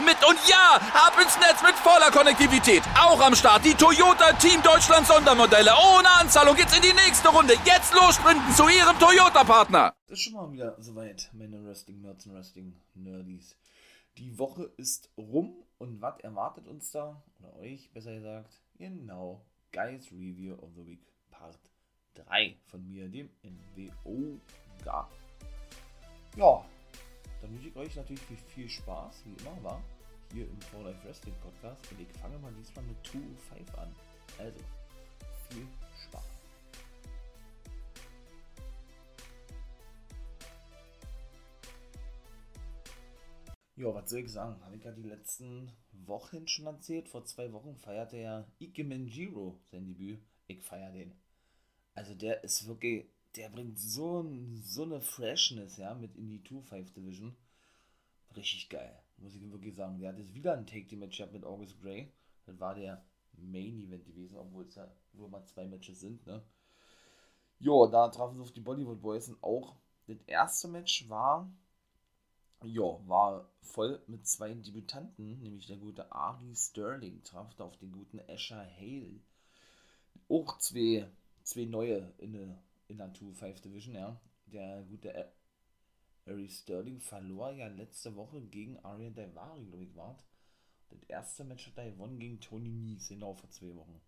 mit. Und ja, ab ins Netz mit voller Konnektivität. Auch am Start die Toyota Team Deutschland Sondermodelle. Ohne Anzahlung geht's in die nächste Runde. Jetzt los sprinten zu ihrem Toyota-Partner. Ist schon mal wieder soweit, meine Wrestling-Nerds und Wrestling-Nerdies. Die Woche ist rum und was erwartet uns da? Oder euch, besser gesagt? Genau, Guys Review of the Week Part 3 von mir, dem NWO. Ja, dann wünsche ich euch natürlich viel, Spaß, wie immer war, hier im For Life Wrestling Podcast. Und ich fange mal diesmal mit 205 an. Also, viel Spaß. Ja, was soll ich sagen? Habe ich ja die letzten Wochen schon erzählt. Vor zwei Wochen feierte ja Ike Manjiro sein Debüt. Ich feiere den. Also der ist wirklich, der bringt so, so eine Freshness, ja, mit in die 2-5 Division. Richtig geil, muss ich wirklich sagen. Der hat jetzt wieder ein Take-Team-Match mit August Gray. Das war der Main-Event gewesen, obwohl es ja nur mal zwei Matches sind, ne? Jo, da trafen sie auf die Bollywood Boys und auch das erste Match war ja, war voll mit zwei Debütanten, nämlich der gute Ari Sterling traf da auf den guten Asher Hale. Auch zwei, zwei neue in der, in der 2-5 Division, ja. Der gute Ari Sterling verlor ja letzte Woche gegen Arian Daivari, glaube ich, war Das erste Match hat er gewonnen gegen Tony Nies, genau vor zwei Wochen.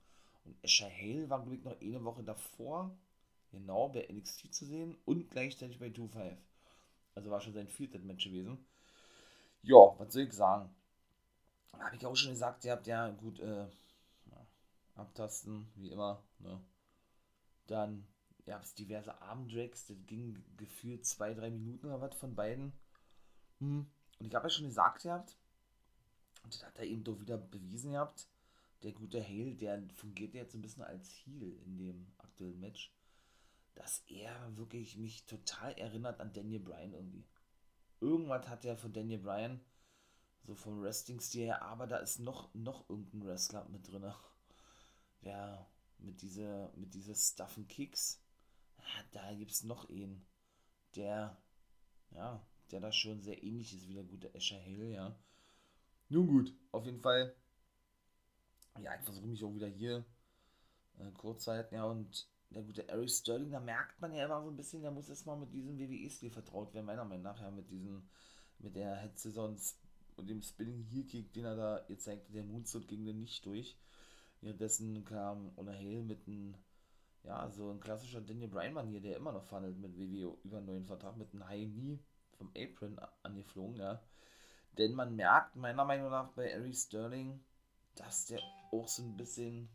Und Asher Hale war, glaube ich, noch eine Woche davor, genau bei NXT zu sehen und gleichzeitig bei 2-5. Also war schon sein viertes Match gewesen. Ja, was soll ich sagen? Habe ich auch schon gesagt, ihr habt ja gut äh, abtasten, wie immer. Ne? Dann gab es diverse Armdrags, das ging gefühlt zwei, drei Minuten oder was von beiden. Hm. Und ich habe ja schon gesagt, ihr habt, und das hat er eben doch wieder bewiesen gehabt, der gute Hale, der fungiert jetzt ein bisschen als Heal in dem aktuellen Match dass er wirklich mich total erinnert an Daniel Bryan irgendwie. Irgendwas hat er von Daniel Bryan, so vom Wrestling-Stil her, aber da ist noch, noch irgendein Wrestler mit drin. Der mit dieser, mit dieser Stuff and Kicks, da gibt es noch einen, der, ja, der da schon sehr ähnlich ist wie der gute Asher Hill, ja. Nun gut, auf jeden Fall, ja, ich versuche mich auch wieder hier äh, kurz halten, ja, und der gute Eric Sterling, da merkt man ja immer so ein bisschen, der muss erstmal mit diesem WWE-Stil vertraut werden, meiner Meinung nach, ja, mit diesem, mit der sonst und dem Spinning Heel Kick, den er da jetzt zeigte, der Moonsault ging dann nicht durch. Währenddessen kam O'Neill mit einem, ja, so ein klassischer Daniel Bryan hier, der immer noch verhandelt mit WWE über einen neuen Vertrag, mit einem High Knee vom Apron angeflogen, ja. Denn man merkt meiner Meinung nach bei Eric Sterling, dass der auch so ein bisschen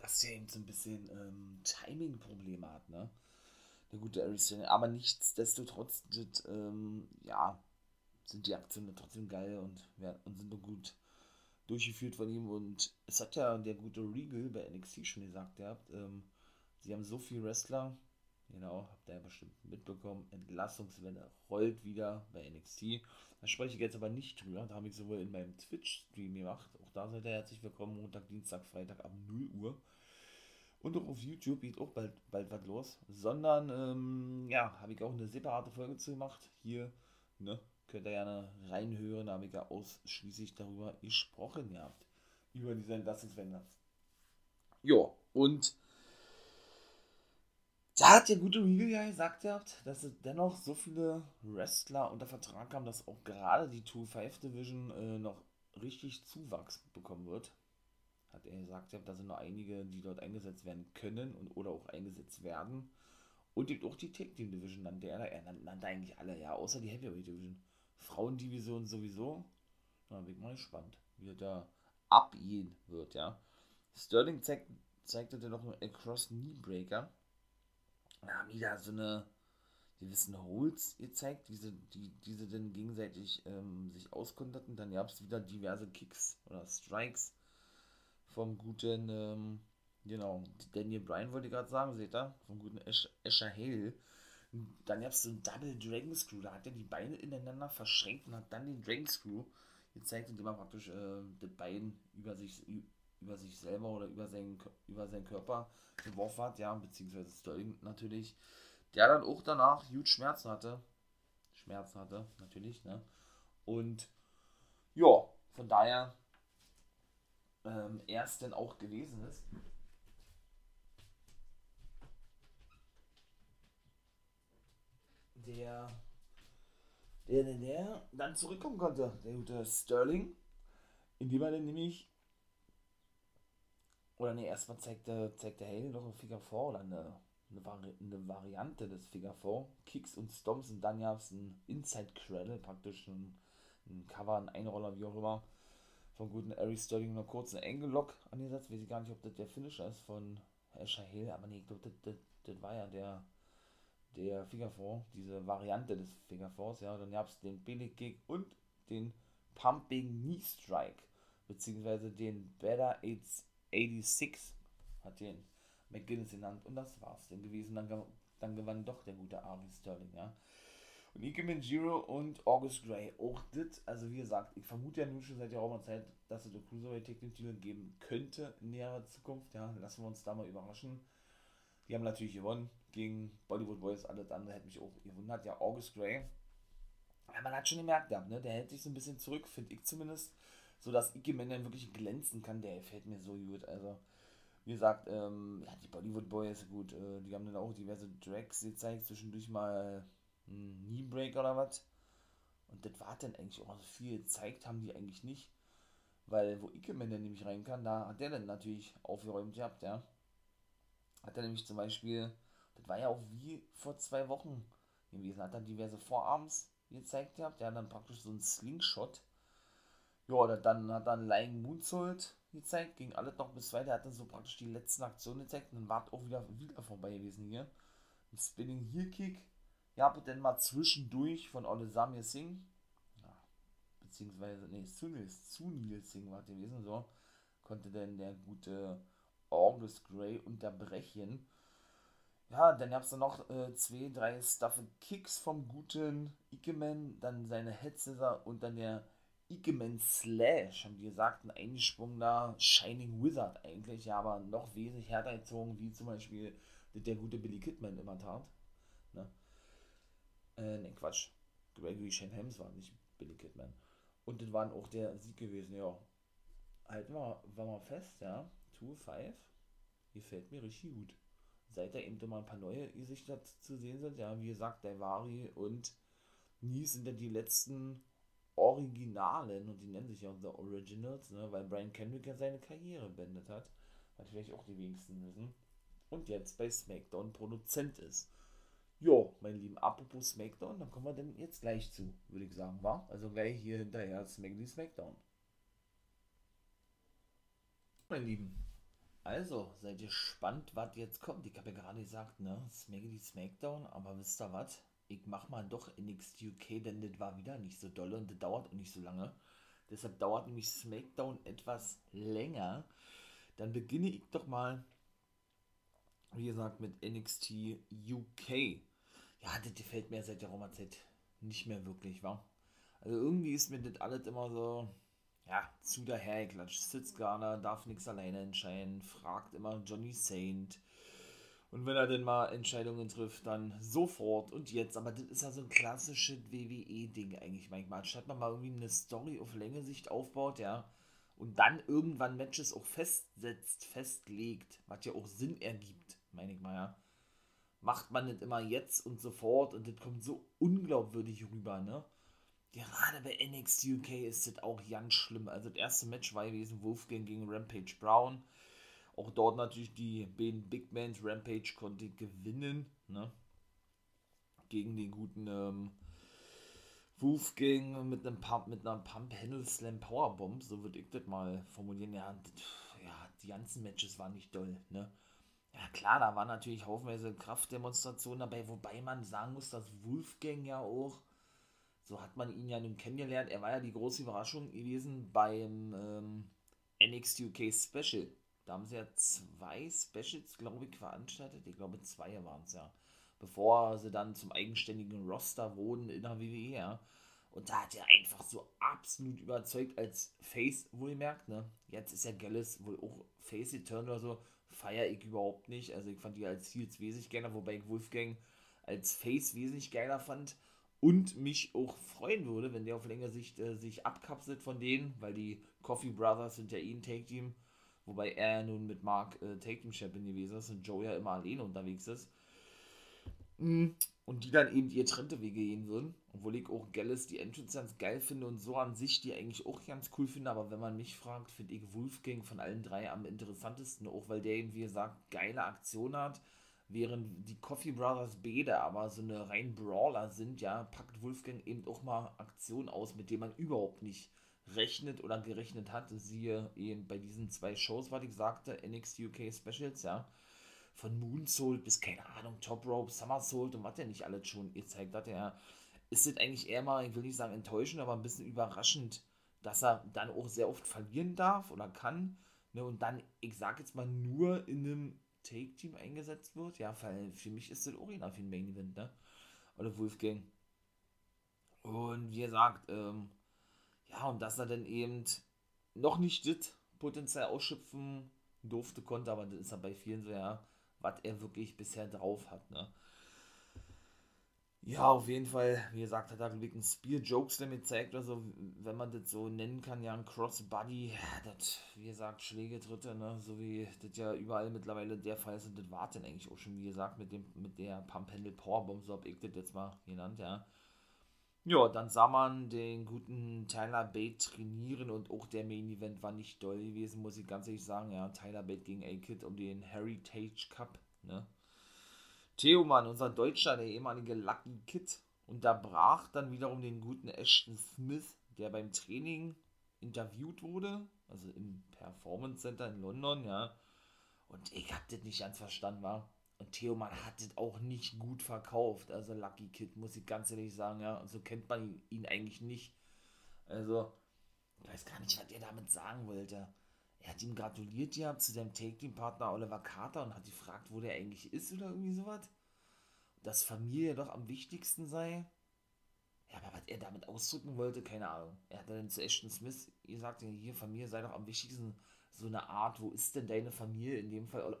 dass der eben so ein bisschen ähm, Timing-Probleme hat, ne? Der gute Ariston. Aber nichtsdestotrotz, das, ähm, ja, sind die Aktionen trotzdem geil und, ja, und sind nur gut durchgeführt von ihm. Und es hat ja der gute Regal bei NXT schon gesagt, ja, ähm, sie haben so viele Wrestler, genau, habt ihr ja bestimmt mitbekommen, Entlassungswelle rollt wieder bei NXT. Da spreche ich jetzt aber nicht drüber, da habe ich sowohl in meinem Twitch-Stream gemacht, auch da seid ihr herzlich willkommen, Montag, Dienstag, Freitag ab 0 Uhr und auch auf YouTube geht auch bald, bald was los. Sondern, ähm, ja, habe ich auch eine separate Folge zu gemacht. Hier, ne, könnt ihr gerne reinhören. Da habe ich ja ausschließlich darüber gesprochen gehabt. Über diese Entlassungswende. Ja, und da hat der gute Regal ja gesagt gehabt, dass es dennoch so viele Wrestler unter Vertrag haben, dass auch gerade die 2-5 Division äh, noch richtig Zuwachs bekommen wird hat er gesagt, da sind noch einige, die dort eingesetzt werden können und oder auch eingesetzt werden. Und gibt auch die Tag Team Division nannte er, er nannte eigentlich alle, ja, außer die Heavyweight Division. Frauendivision sowieso. Da bin ich mal gespannt, wie er da abgehen wird, ja. Sterling zeig, zeigte dann noch einen Cross Knee Breaker. Ja, wieder so eine, gewissen Holds gezeigt, wie sie, die, die sie dann gegenseitig ähm, sich auskonterten. Dann gab es wieder diverse Kicks oder Strikes vom guten, ähm, genau, Daniel Bryan wollte ich gerade sagen, seht ihr, vom guten Ash, Asher Hale. Dann gab es so einen Double Dragon Screw, da hat er die Beine ineinander verschränkt und hat dann den Dragon Screw gezeigt, indem er praktisch äh, das Bein über sich, über sich selber oder über seinen, über seinen Körper geworfen hat, ja, beziehungsweise Sterling natürlich der dann auch danach huge Schmerzen hatte. Schmerzen hatte, natürlich, ne? Und ja, von daher ähm, er es denn auch gewesen ist. Der, der, der, der dann zurückkommen konnte, der gute Sterling, indem er dann nämlich oder ne, erstmal zeigte, zeigte Hale noch ein Finger vor oder eine eine, Vari eine Variante des Figure 4, Kicks und Stomps und dann gab es ein Inside Cradle, praktisch ein, ein Cover, ein Einroller, wie auch immer, von guten Eric Sterling. Noch kurz einen Angle Lock angesetzt, weiß ich gar nicht, ob das der Finisher ist von Asher Hill, aber nee, ich glaube, das, das, das war ja der, der 4, diese Variante des 4s, ja, dann gab es den Billy Kick und den Pumping Knee Strike, beziehungsweise den Better 86 hat den McGinnis genannt und das war's dann gewesen. Dann, dann gewann doch der gute Arby Sterling, ja. Und Ike Minjiro und August Gray, auch das, also wie gesagt, ich vermute ja nun schon seit geraumer Zeit, dass es der Cruiserweight Tag Titel geben könnte in näherer Zukunft, ja, lassen wir uns da mal überraschen. Die haben natürlich gewonnen gegen Bollywood Boys, alles andere hätte mich auch gewundert, ja, August Gray. Ja, man hat schon gemerkt, ne, der hält sich so ein bisschen zurück, finde ich zumindest, so dass Ike dann wirklich glänzen kann, der gefällt mir so gut, also wie gesagt, ähm, ja, die Bollywood Boys, gut, äh, die haben dann auch diverse Drags gezeigt, zwischendurch mal ein Kneebreak oder was. Und das war dann eigentlich auch so viel gezeigt, haben die eigentlich nicht. Weil, wo Ikeman dann nämlich rein kann, da hat der dann natürlich aufgeräumt gehabt, ja. Hat er nämlich zum Beispiel, das war ja auch wie vor zwei Wochen gewesen, hat er diverse Vorarms gezeigt gehabt, der hat dann praktisch so einen Slingshot. Ja, dann hat er einen Lying Moonsault gezeigt, ging alles noch bis weiter. Er hat dann so praktisch die letzten Aktionen gezeigt und dann war auch wieder, wieder vorbei gewesen hier. Ein Spinning Heel Kick. Ja, aber dann mal zwischendurch von Ole Samir Singh. Ja, beziehungsweise, nee, Sunil, Sunil Singh war gewesen, so. Konnte dann der gute August Gray unterbrechen. Ja, dann gab es noch äh, zwei, drei Staffe Kicks vom guten Ikeman, dann seine Head Scissor und dann der Ikemen Slash, haben die gesagt, ein eingesprungener Shining Wizard eigentlich, ja, aber noch wesentlich härter gezogen, wie zum Beispiel der gute Billy Kidman immer tat. Ne, äh, ne Quatsch. Gregory Shane Helms war nicht Billy Kidman. Und das war auch der Sieg gewesen, ja. Halten wir, war mal fest, ja. 2-5. Gefällt mir richtig gut. Seit da eben immer ein paar neue Gesichter zu sehen sind, ja, wie gesagt, Daivari und Nie sind ja die letzten Originalen, und die nennen sich ja The Originals, ne, weil Brian Kendrick ja seine Karriere beendet hat, vielleicht auch die wenigsten wissen, und jetzt bei SmackDown Produzent ist. Jo, meine Lieben, apropos SmackDown, dann kommen wir denn jetzt gleich zu, würde ich sagen, war? Also gleich hier hinterher SmackDown. Meine Lieben, also, seid ihr gespannt, was jetzt kommt? Ich habe ja gerade gesagt, ne, Smackly SmackDown, aber wisst ihr was? ich mach mal doch NXT UK, denn das war wieder nicht so doll und das dauert auch nicht so lange. Deshalb dauert nämlich SmackDown etwas länger. Dann beginne ich doch mal, wie gesagt, mit NXT UK. Ja, das gefällt mir seit der Roma-Zeit nicht mehr wirklich, wa? Also irgendwie ist mir das alles immer so, ja, zu dahergeklatscht. Sitzt Garner, darf nichts alleine entscheiden, fragt immer Johnny Saint und wenn er denn mal Entscheidungen trifft, dann sofort und jetzt. Aber das ist ja so ein klassisches WWE-Ding eigentlich manchmal. Anstatt man mal irgendwie eine Story auf Länge Sicht aufbaut, ja, und dann irgendwann Matches auch festsetzt, festlegt, was ja auch Sinn ergibt, meine ich mal, ja. Macht man nicht immer jetzt und sofort und das kommt so unglaubwürdig rüber, ne? Gerade bei NXT UK ist das auch ganz schlimm. Also das erste Match war gewesen Wolfgang gegen Rampage Brown. Auch dort natürlich die beiden Big Mans. Rampage konnte gewinnen, ne? Gegen den guten ähm, Wolfgang mit einem Pump, mit einer Pump Handle Slam Powerbomb, so würde ich das mal formulieren. Ja, ja, die ganzen Matches waren nicht doll, ne? Ja klar, da waren natürlich haufenweise Kraftdemonstrationen dabei, wobei man sagen muss, dass Wolfgang ja auch, so hat man ihn ja nun kennengelernt, er war ja die große Überraschung gewesen beim ähm, NXT UK Special. Da haben sie ja zwei Specials, glaube ich, veranstaltet. Ich glaube, zwei waren es ja. Bevor sie dann zum eigenständigen Roster wurden in der WWE, ja. Und da hat er einfach so absolut überzeugt als Face wohlgemerkt, ne? Jetzt ist ja Gallus wohl auch Face Return oder so feiere ich überhaupt nicht. Also ich fand die als Heels wesentlich geiler, wobei ich Wolfgang als Face wesentlich geiler fand und mich auch freuen würde, wenn der auf längere Sicht äh, sich abkapselt von denen, weil die Coffee Brothers sind ja eh ein Take-Team, wobei er nun mit Mark äh, Take-Team-Champion gewesen ist und Joe ja immer alleine unterwegs ist. Mhm. Und die dann eben die getrennte Wege gehen würden. Obwohl ich auch Gallus die Entrance ganz geil finde und so an sich die eigentlich auch ganz cool finde. Aber wenn man mich fragt, finde ich Wolfgang von allen drei am interessantesten. Auch weil der eben, wie gesagt, geile Aktion hat. Während die Coffee Brothers beide aber so eine rein Brawler sind, ja, packt Wolfgang eben auch mal Aktionen aus, mit denen man überhaupt nicht rechnet oder gerechnet hat. Siehe eben bei diesen zwei Shows, was ich sagte, NXT UK Specials, ja von Moonsault bis, keine Ahnung, Top Rope, Somersault und was der nicht alles schon gezeigt hat, ja, ist es eigentlich eher mal, ich will nicht sagen enttäuschend, aber ein bisschen überraschend, dass er dann auch sehr oft verlieren darf oder kann, ne, und dann, ich sag jetzt mal, nur in einem Take-Team eingesetzt wird, ja, weil für mich ist das auch für den Main Event, ne, oder Wolfgang. Und wie gesagt, ähm, ja, und dass er dann eben noch nicht das Potenzial ausschöpfen durfte, konnte, aber das ist ja bei vielen so, ja, was er wirklich bisher drauf hat. Ne? Ja, auf jeden Fall, wie gesagt, hat er wirklich einen Spear-Jokes damit gezeigt, also wenn man das so nennen kann, ja, ein Crossbody, das, wie gesagt, Schläge, Tritte, ne, so wie das ja überall mittlerweile der Fall ist und das war dann eigentlich auch schon, wie gesagt, mit dem, mit der Pump Handle Powerbomb, so hab ich das jetzt mal genannt, ja. Ja, dann sah man den guten Tyler Bate trainieren und auch der Main Event war nicht doll gewesen, muss ich ganz ehrlich sagen. Ja, Tyler Bate gegen A-Kid um den Heritage Cup. Ne? Theo Mann, unser Deutscher, der ehemalige Lucky Kid, unterbrach dann wiederum den guten Ashton Smith, der beim Training interviewt wurde, also im Performance Center in London, ja. Und ich hab das nicht ganz verstanden, war. Und Theoman hat es auch nicht gut verkauft. Also Lucky Kid, muss ich ganz ehrlich sagen, ja. So kennt man ihn eigentlich nicht. Also, ich weiß gar nicht, was er damit sagen wollte. Er hat ihm gratuliert ja zu seinem Take-Team-Partner Oliver Carter und hat gefragt, wo der eigentlich ist oder irgendwie sowas. Dass Familie doch am wichtigsten sei. Ja, aber was er damit ausdrücken wollte, keine Ahnung. Er hat dann zu Ashton Smith gesagt, hier, Familie sei doch am wichtigsten. So eine Art, wo ist denn deine Familie? In dem Fall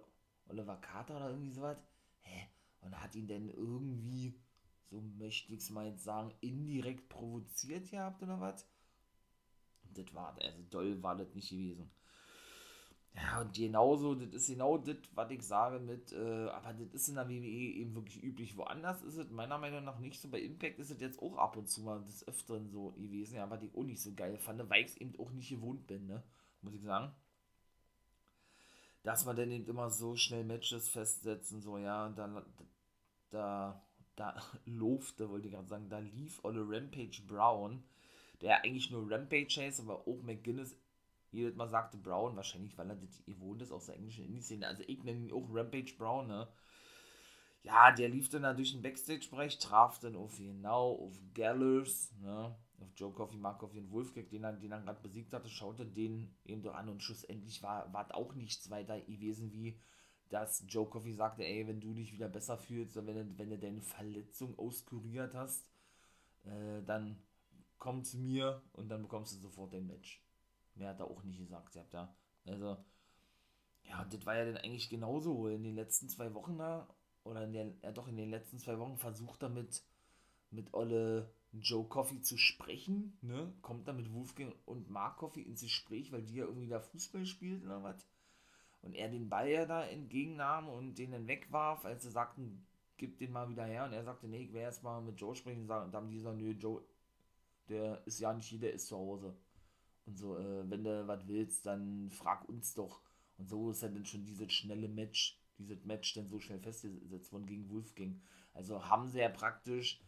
Oliver Carter oder irgendwie sowas. Hä? Und hat ihn denn irgendwie, so möchte ich es mal jetzt sagen, indirekt provoziert gehabt oder was? Und das war, also doll war das nicht gewesen. Ja, und genauso, das ist genau das, was ich sage mit, äh, aber das ist in der WWE eben wirklich üblich. Woanders ist es meiner Meinung nach nicht so. Bei Impact ist es jetzt auch ab und zu mal des Öfteren so gewesen, ja, was ich auch nicht so geil fand, weil ich es eben auch nicht gewohnt bin, ne? Muss ich sagen dass man dann eben immer so schnell Matches festsetzen, so, ja, da, da, da lofte, wollte ich gerade sagen, da lief Olle Rampage Brown, der eigentlich nur Rampage heißt, aber auch McGuinness jedes Mal sagte Brown, wahrscheinlich, weil er das gewohnt ist aus der englischen Indie-Szene, also ich nenne ihn auch Rampage Brown, ne, ja, der lief dann da durch den Backstage-Bereich, traf dann auf genau, auf Gallers, ne, auf Joe Coffey, Mark Coffey und Wolfgang, den er, den er gerade besiegt hatte, schaute den eben doch an und schlussendlich war, war auch nichts weiter gewesen, wie dass Joe Coffey sagte, ey, wenn du dich wieder besser fühlst, wenn du, wenn du deine Verletzung auskuriert hast, äh, dann komm zu mir und dann bekommst du sofort dein Match. Mehr hat er auch nicht gesagt, ihr habt da. Also, ja, das war ja dann eigentlich genauso in den letzten zwei Wochen da, oder in der, ja doch in den letzten zwei Wochen versucht er mit, mit Olle Joe Coffey zu sprechen, ne? Kommt da mit Wolfgang und Mark Coffey ins Gespräch, weil die ja irgendwie da Fußball spielt oder was? Und er den Ball ja da entgegennahm und den dann wegwarf, als sie sagten, gib den mal wieder her. Und er sagte, nee, ich werde erst mal mit Joe sprechen. Und dann haben die gesagt, nö, Joe, der ist ja nicht hier, der ist zu Hause. Und so, äh, wenn du was willst, dann frag uns doch. Und so ist ja dann schon dieses schnelle Match, dieses Match dann so schnell festgesetzt worden gegen Wolfgang. Also haben sie ja praktisch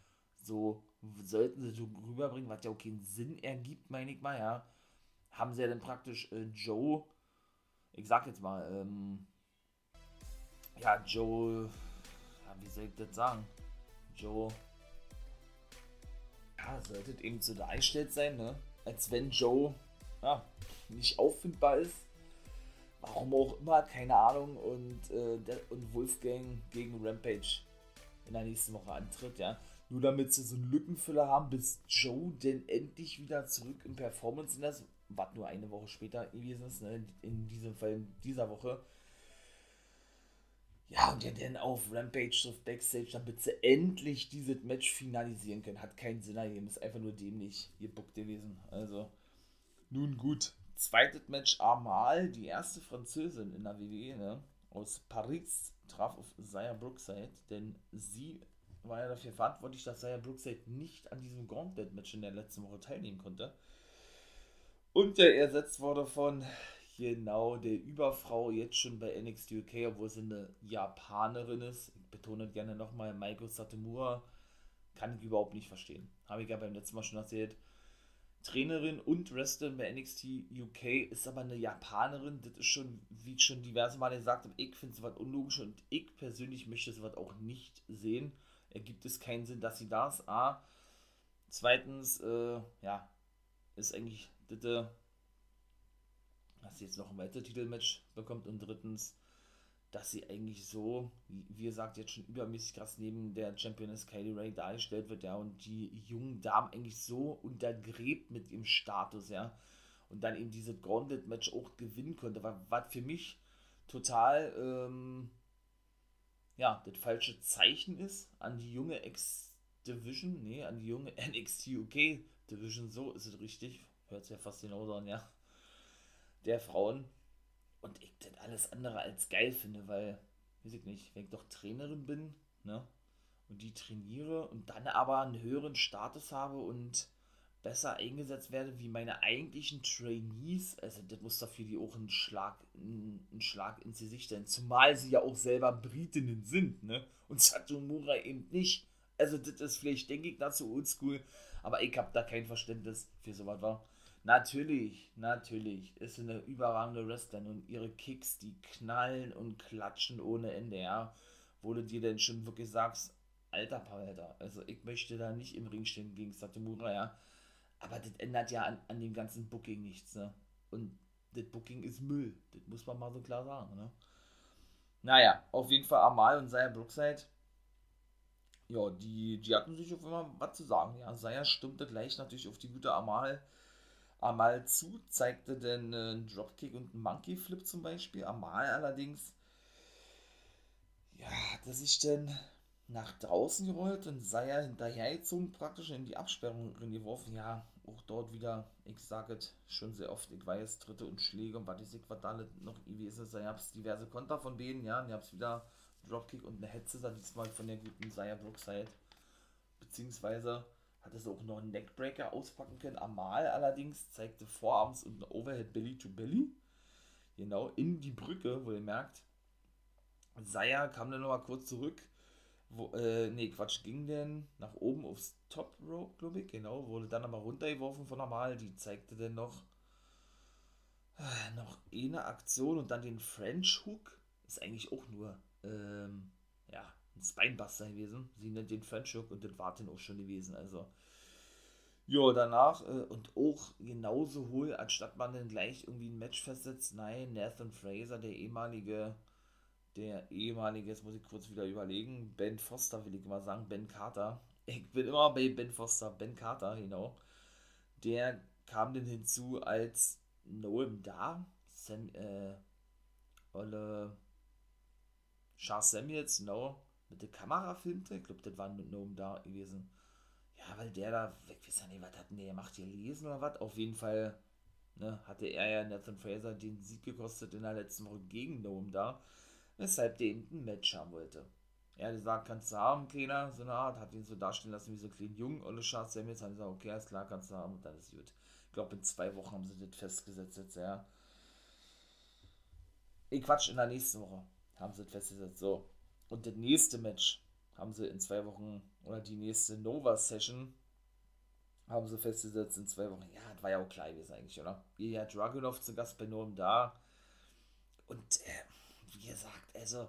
so sollten sie so rüberbringen, was ja auch keinen Sinn ergibt, meine ich mal, ja, haben sie ja dann praktisch äh, Joe, ich sag jetzt mal, ähm, ja, Joe, ja, wie soll ich das sagen? Joe, ja, sollte eben so dargestellt sein, ne? Als wenn Joe, ja, nicht auffindbar ist. Warum auch immer, keine Ahnung. Und, äh, der, und Wolfgang gegen Rampage in der nächsten Woche antritt, ja. Nur damit sie so einen Lückenfüller haben, bis Joe denn endlich wieder zurück im Performance in das, was nur eine Woche später gewesen ist, ne? in diesem Fall in dieser Woche. Ja, und ja dann auf Rampage auf Backstage, damit sie endlich dieses Match finalisieren können. Hat keinen Sinn ergeben, ist einfach nur dämlich gebuckt gewesen. Also, nun gut. Zweites Match Amal, die erste Französin in der WWE, ne? aus Paris, traf auf Zaya Brookside, denn sie war ja dafür verantwortlich, dass Zaya Brookside nicht an diesem Gauntlet-Match in der letzten Woche teilnehmen konnte. Und der ersetzt wurde von genau der Überfrau jetzt schon bei NXT UK, obwohl sie eine Japanerin ist. Ich betone gerne nochmal, Maiko Satomura kann ich überhaupt nicht verstehen. Habe ich ja beim letzten Mal schon erzählt. Trainerin und Wrestlerin bei NXT UK ist aber eine Japanerin. Das ist schon, wie ich schon diverse Male gesagt habe, ich finde es was unlogisch und ich persönlich möchte es was auch nicht sehen. Ergibt es keinen Sinn, dass sie da ist. A. Zweitens, äh, ja, ist eigentlich das, äh, dass sie jetzt noch ein weiteres Titelmatch bekommt und drittens, dass sie eigentlich so, wie gesagt, jetzt schon übermäßig krass neben der Championess Kylie Ray dargestellt wird, ja, und die jungen Damen eigentlich so untergräbt mit ihrem Status, ja, und dann eben dieses Gauntlet-Match auch gewinnen konnte, was für mich total, ähm, ja, das falsche Zeichen ist an die junge X-Division, nee, an die junge NXT UK Division, so ist es richtig, hört sich ja fast genauso an, ja, der Frauen, und ich das alles andere als geil finde, weil, weiß ich nicht, wenn ich doch Trainerin bin, ne, und die trainiere und dann aber einen höheren Status habe und besser eingesetzt werde wie meine eigentlichen Trainees, also das muss doch für die auch ein Schlag, ein Schlag ins Gesicht sein, zumal sie ja auch selber Britinnen sind, ne, und Satomura eben nicht. Also das ist vielleicht, denke ich, dazu oldschool, aber ich habe da kein Verständnis für sowas, war. Natürlich, natürlich ist sie eine überragende Wrestlerin und ihre Kicks, die knallen und klatschen ohne Ende, ja. Wo du dir denn schon wirklich sagst, alter Palter, also ich möchte da nicht im Ring stehen gegen Satomura, ja. Aber das ändert ja an, an dem ganzen Booking nichts, ne. Und das Booking ist Müll, das muss man mal so klar sagen, ne. Naja, auf jeden Fall Amal und Saya Brookside, ja, die, die hatten sich auf immer was zu sagen, ja. Saya stimmte gleich natürlich auf die gute Amal Amal zu, zeigte dann einen Dropkick und einen Monkey Flip zum Beispiel. Amal allerdings, ja, hat sich dann nach draußen gerollt und sei ja hinterhergezogen, praktisch in die Absperrung geworfen. Ja, auch dort wieder, ich sage es schon sehr oft, ich weiß, Tritte und Schläge und was ich was da noch gewesen ist. Ich habe diverse Konter von denen, ja, und ich habe wieder Dropkick und eine Hetze, diesmal von der guten Saya Brookside. Beziehungsweise hat es auch noch einen Neckbreaker auspacken können. Amal allerdings zeigte Vorarms und ein Overhead Belly to Belly. Genau, in die Brücke, wo ihr merkt. Saya kam dann nochmal kurz zurück. Wo, äh, nee, Quatsch, ging denn nach oben aufs Top Rope, glaube ich, genau, wurde dann aber runtergeworfen von Amal. Die zeigte dann noch äh, noch eine Aktion und dann den French Hook. Ist eigentlich auch nur, ähm, ja, ein Spinebuster gewesen. Sie nennt den French Hook und das war dann auch schon gewesen. Also, ja, danach äh, und auch genauso hohl, anstatt man dann gleich irgendwie ein Match festsetzt. Nein, Nathan Fraser, der ehemalige, der ehemalige, jetzt muss ich kurz wieder überlegen, Ben Foster will ich mal sagen, Ben Carter. Ich bin immer bei Ben Foster, Ben Carter, genau. Der kam dann hinzu als Noam Da, Sam, äh, Olle Charles Samuels, genau mit der Kamera filmte. Ich glaube, das war mit Noam da gewesen. Ja, weil der da, ich weiß ja nicht, was hat denn der gemacht, hier lesen oder was? Auf jeden Fall ne, hatte er ja Nathan Fraser den Sieg gekostet in der letzten Woche gegen Noam da, weshalb der eben ein Match haben wollte. Er hat gesagt, kannst du haben, Kleiner, so eine Art, hat ihn so darstellen lassen wie so klein jung, Olle Charles Samuels, hat gesagt, okay, alles klar, kannst du haben und dann ist gut. Ich glaube, in zwei Wochen haben sie das festgesetzt jetzt, ja. Ich Quatsch, in der nächsten Woche haben sie das festgesetzt, so. Und das nächste Match haben sie in zwei Wochen, oder die nächste Nova-Session, haben sie festgesetzt in zwei Wochen. Ja, das war ja auch klar gewesen eigentlich, oder? Ilya Dragunov zu Gast bei Norm da. Und äh, wie gesagt, also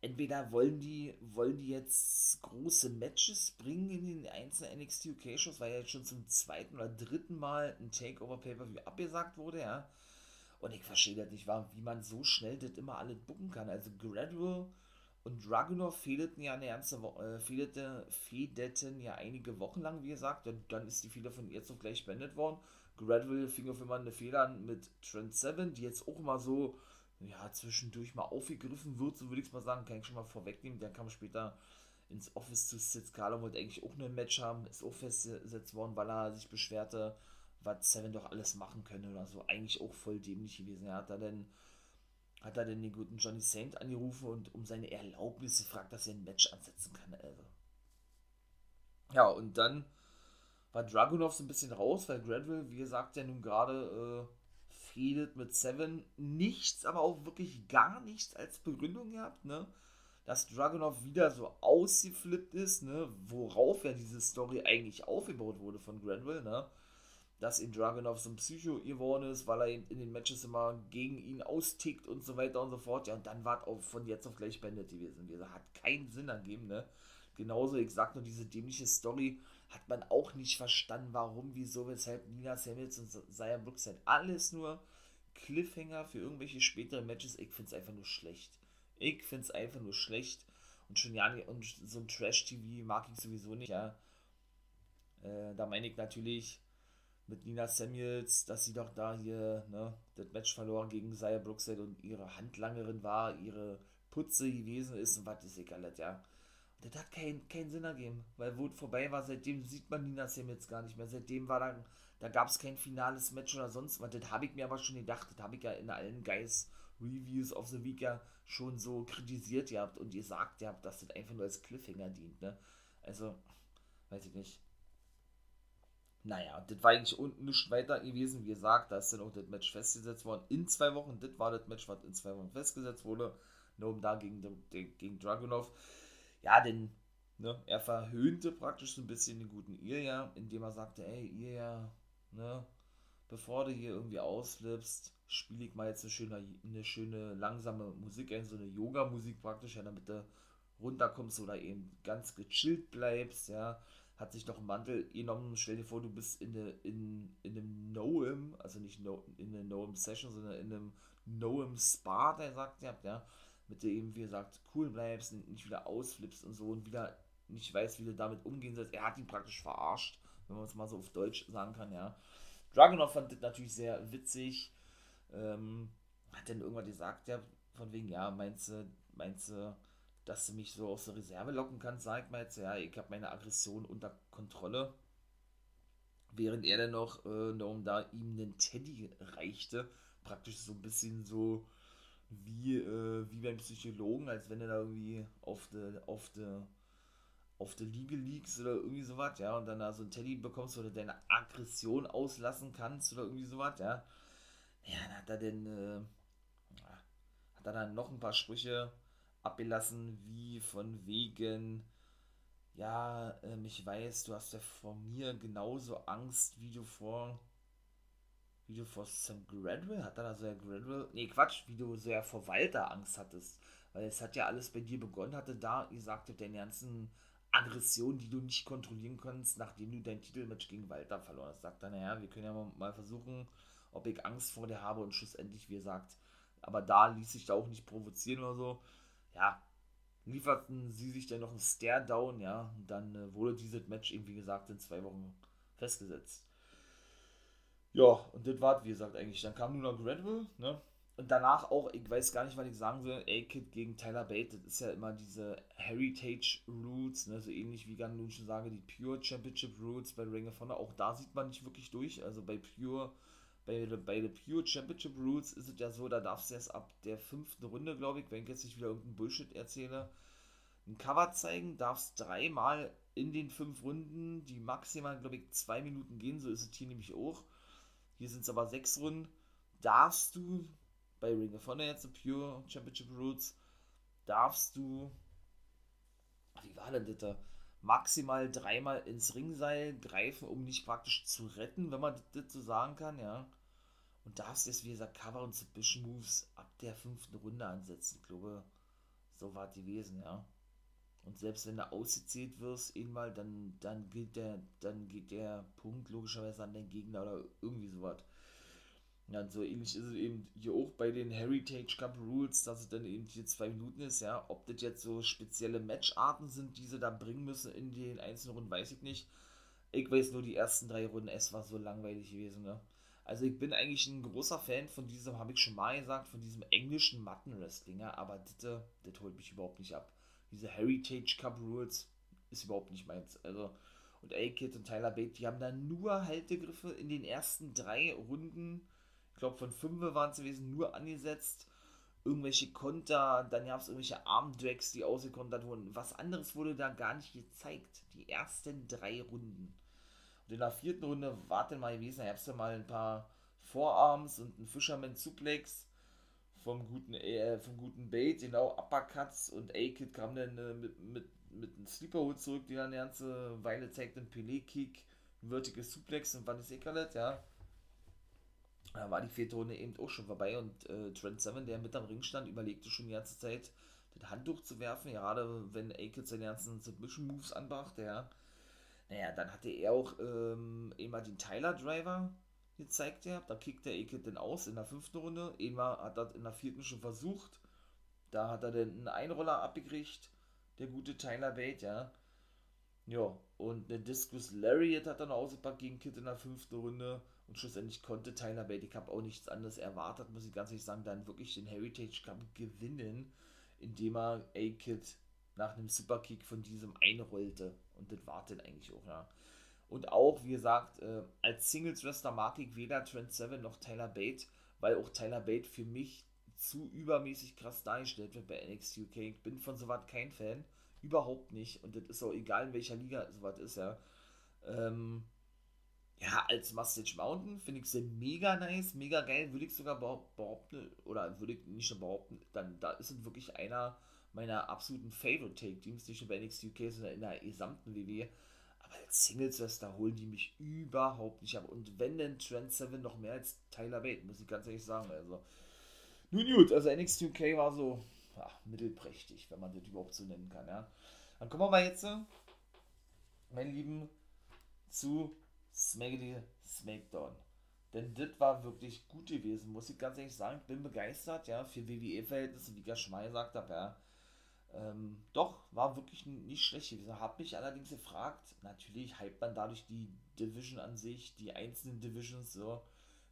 entweder wollen die, wollen die jetzt große Matches bringen in den einzelnen NXT UK-Shows, weil ja jetzt schon zum zweiten oder dritten Mal ein Takeover Pay-Per-View abgesagt wurde, ja. Und ich verstehe das nicht, wie man so schnell das immer alles bucken kann. Also Gradual und Dragunov fehlten ja eine ganze Woche, äh, fehlete, fehlten ja einige Wochen lang, wie gesagt. Und dann ist die Fehler von jetzt auf gleich beendet worden. Gradual fing auf einmal eine Fehler an mit Trent 7, die jetzt auch mal so ja, zwischendurch mal aufgegriffen wird, so würde ich es mal sagen, kann ich schon mal vorwegnehmen. Der kam später ins Office zu Sid Scala, wollte eigentlich auch ein Match haben, ist auch festgesetzt worden, weil er sich beschwerte, was Seven doch alles machen könne oder so. Eigentlich auch voll dämlich gewesen. Er hat da denn hat er denn den guten Johnny Saint angerufen und um seine Erlaubnis gefragt, dass er ein Match ansetzen kann. Also. Ja, und dann war Dragunov so ein bisschen raus, weil Gradwell, wie gesagt, ja nun gerade äh, fehlt mit Seven nichts, aber auch wirklich gar nichts als Begründung gehabt, ne? Dass Dragunov wieder so ausgeflippt ist, ne? Worauf ja diese Story eigentlich aufgebaut wurde von Granville, ne? Dass ihn Dragunov so ein Psycho geworden ist, weil er in den Matches immer gegen ihn austickt und so weiter und so fort. Ja, und dann war auch von jetzt auf gleich beendet gewesen. Das hat keinen Sinn ergeben, ne? Genauso, ich sag nur, diese dämliche Story hat man auch nicht verstanden, warum, wieso, weshalb Nina Samuels und Zaya Brooks halt alles nur Cliffhanger für irgendwelche spätere Matches. Ich finde es einfach nur schlecht. Ich finde es einfach nur schlecht. Und schon ja, und so ein Trash-TV mag ich sowieso nicht, ja. Äh, da meine ich natürlich mit Nina Samuels, dass sie doch da hier, ne, das Match verloren gegen Zaya Brookside und ihre Handlangerin war, ihre Putze gewesen ist und was ist egal, ja. Das hat keinen kein Sinn ergeben, weil es vorbei war, seitdem sieht man Nina Sam jetzt gar nicht mehr. Seitdem war dann, da gab es kein finales Match oder sonst was. Das habe ich mir aber schon gedacht. Das habe ich ja in allen Guys Reviews of the Week ja schon so kritisiert gehabt und ihr sagt ja, dass das einfach nur als Cliffhanger dient. Ne? Also, weiß ich nicht. Naja, das war eigentlich unten nicht weiter gewesen. Wie gesagt, da ist dann auch das Match festgesetzt worden in zwei Wochen. Das war das Match, was in zwei Wochen festgesetzt wurde. Nur um da gegen, gegen Dragunov ja, denn ne, er verhöhnte praktisch so ein bisschen den guten Ilya, indem er sagte, ey, Ilya, ne, bevor du hier irgendwie ausflippst, spiele ich mal jetzt eine schöne, eine schöne langsame Musik ein, so eine Yoga-Musik praktisch, ja, damit du runterkommst oder eben ganz gechillt bleibst, ja. Hat sich noch einen Mantel genommen, stell dir vor, du bist in, eine, in, in einem Noem, also nicht no, in einer Noem Session, sondern in einem Noem Spa, der sagt, ja, ja mit der eben, wie gesagt, cool bleibst nicht wieder ausflippst und so und wieder nicht weiß, wie du damit umgehen sollst. Er hat ihn praktisch verarscht, wenn man es mal so auf Deutsch sagen kann, ja. Dragunov fand das natürlich sehr witzig. Ähm, hat dann irgendwann gesagt, ja, von wegen, ja, meinst du, meinst du, dass du mich so aus der Reserve locken kannst, sag mal jetzt, ja, ich habe meine Aggression unter Kontrolle. Während er dann noch, äh, um da ihm einen Teddy reichte, praktisch so ein bisschen so, wie, äh, wie beim Psychologen, als wenn du da irgendwie auf der auf der auf der Liege liegst oder irgendwie sowas, ja, und dann da so ein Teddy bekommst oder deine Aggression auslassen kannst oder irgendwie sowas, ja. Ja, dann hat er denn, äh, hat er dann noch ein paar Sprüche abgelassen, wie von wegen, ja, ähm, ich weiß, du hast ja vor mir genauso Angst, wie du vor wie du vor Sam Gradwell, hat er da so ja Gradwell, nee Quatsch, wie du so ja vor Walter Angst hattest, weil es hat ja alles bei dir begonnen, hatte da, ihr sagtet, deine ganzen Aggressionen, die du nicht kontrollieren kannst, nachdem du dein Titelmatch gegen Walter verloren hast, sagt er, naja, wir können ja mal versuchen, ob ich Angst vor dir habe und schlussendlich, wie gesagt, aber da ließ sich da auch nicht provozieren oder so, ja, lieferten sie sich dann noch einen Stare-Down, ja, und dann äh, wurde dieses Match eben, wie gesagt, in zwei Wochen festgesetzt. Ja, und das war wie gesagt, eigentlich. Dann kam nur noch Gradwell, ne? Und danach auch, ich weiß gar nicht, was ich sagen will, A-Kid gegen Tyler Bate, das ist ja immer diese Heritage Roots, ne? so ähnlich wie nun schon sage, die Pure Championship Roots bei Ring of Honor, auch da sieht man nicht wirklich durch, also bei Pure, bei, bei der Pure Championship Roots ist es ja so, da darfst du erst ab der fünften Runde, glaube ich, wenn ich jetzt nicht wieder irgendeinen Bullshit erzähle, ein Cover zeigen, darfst dreimal in den fünf Runden, die maximal, glaube ich, zwei Minuten gehen, so ist es hier nämlich auch, hier sind es aber sechs Runden. Darfst du bei Ring of Honor jetzt, Pure Championship Roots, darfst du, wie war denn das da? Maximal dreimal ins Ringseil greifen, um nicht praktisch zu retten, wenn man das so sagen kann, ja. Und darfst jetzt, wie gesagt, Cover und Submission Moves ab der fünften Runde ansetzen. Ich glaube, So war es gewesen, ja. Und selbst wenn du ausgezählt wirst, einmal, dann, dann gilt der, dann geht der Punkt logischerweise an den Gegner oder irgendwie sowas. Ja, und so ähnlich ist es eben hier auch bei den Heritage Cup Rules, dass es dann eben hier zwei Minuten ist, ja. Ob das jetzt so spezielle Matcharten sind, die sie da bringen müssen in den einzelnen Runden, weiß ich nicht. Ich weiß nur, die ersten drei Runden, es war so langweilig gewesen, ne. Also ich bin eigentlich ein großer Fan von diesem, habe ich schon mal gesagt, von diesem englischen Mattenwrestling, ja, aber das, das holt mich überhaupt nicht ab. Diese Heritage Cup Rules ist überhaupt nicht meins. Also, und A-Kid und Tyler Bate, die haben da nur Haltegriffe in den ersten drei Runden glaube von 5 waren es gewesen, nur angesetzt. Irgendwelche Konter, dann gab es irgendwelche Armdrags, die ausgekontert wurden. Was anderes wurde da gar nicht gezeigt. Die ersten drei Runden. In der vierten Runde war dann mal gewesen, da gab es ja mal ein paar Vorarms und ein Fisherman Suplex vom guten, äh, vom guten Bait, genau, Uppercuts und A-Kid kam dann äh, mit, mit, mit einem Sleeperhood zurück, die dann eine ganze Weile zeigt, ein Pelé-Kick, ein Vertical Suplex und Vannis Eckert, ja. Da war die vierte Runde eben auch schon vorbei und äh, Trent Seven, der mit am Ring stand, überlegte schon die ganze Zeit, das Handtuch zu werfen, gerade wenn Aked seine ganzen Submission Moves anbrachte, ja. Naja, dann hatte er auch ähm, immer den Tyler Driver gezeigt, ja. Da kickte Aked dann aus in der fünften Runde. Einmal hat er in der vierten schon versucht. Da hat er dann einen Einroller abgekriegt, der gute Tyler Bate, ja. Ja, und eine Discus Lariat hat dann ausgepackt gegen Kid in der fünften Runde. Und schlussendlich konnte Tyler Bate, ich habe auch nichts anderes erwartet, muss ich ganz ehrlich sagen, dann wirklich den Heritage Cup gewinnen, indem er A-Kid nach einem Superkick von diesem einrollte. Und das war dann eigentlich auch, ja. Und auch, wie gesagt, äh, als Singles-Wrestler mag ich weder Trent Seven noch Tyler Bate, weil auch Tyler Bate für mich zu übermäßig krass dargestellt wird bei NXT UK. Ich bin von sowas kein Fan. Überhaupt nicht. Und das ist auch egal, in welcher Liga sowas ist, ja. Ähm, ja, als Mustache Mountain finde ich sie mega nice, mega geil, würde ich sogar behaupten, oder würde ich nicht behaupten, dann da ist es wirklich einer meiner absoluten Favorite Take Teams, nicht nur bei NXT UK, sondern in der gesamten WWE. Aber als Singles-Wrestler holen die mich überhaupt nicht ab. Und wenn denn Trent Seven noch mehr als Tyler Bate, muss ich ganz ehrlich sagen. Also, nun gut, also NXT UK war so ja, mittelprächtig, wenn man das überhaupt so nennen kann. Ja. Dann kommen wir mal jetzt, mein Lieben, zu Smackity Smackdown. Denn das war wirklich gut gewesen, muss ich ganz ehrlich sagen. Bin begeistert, ja, für WWE-Verhältnisse, wie ich ja schon mal gesagt habe, ja. Ähm, doch, war wirklich nicht schlecht gewesen. Hab mich allerdings gefragt, natürlich hypt man dadurch die Division an sich, die einzelnen Divisions, so.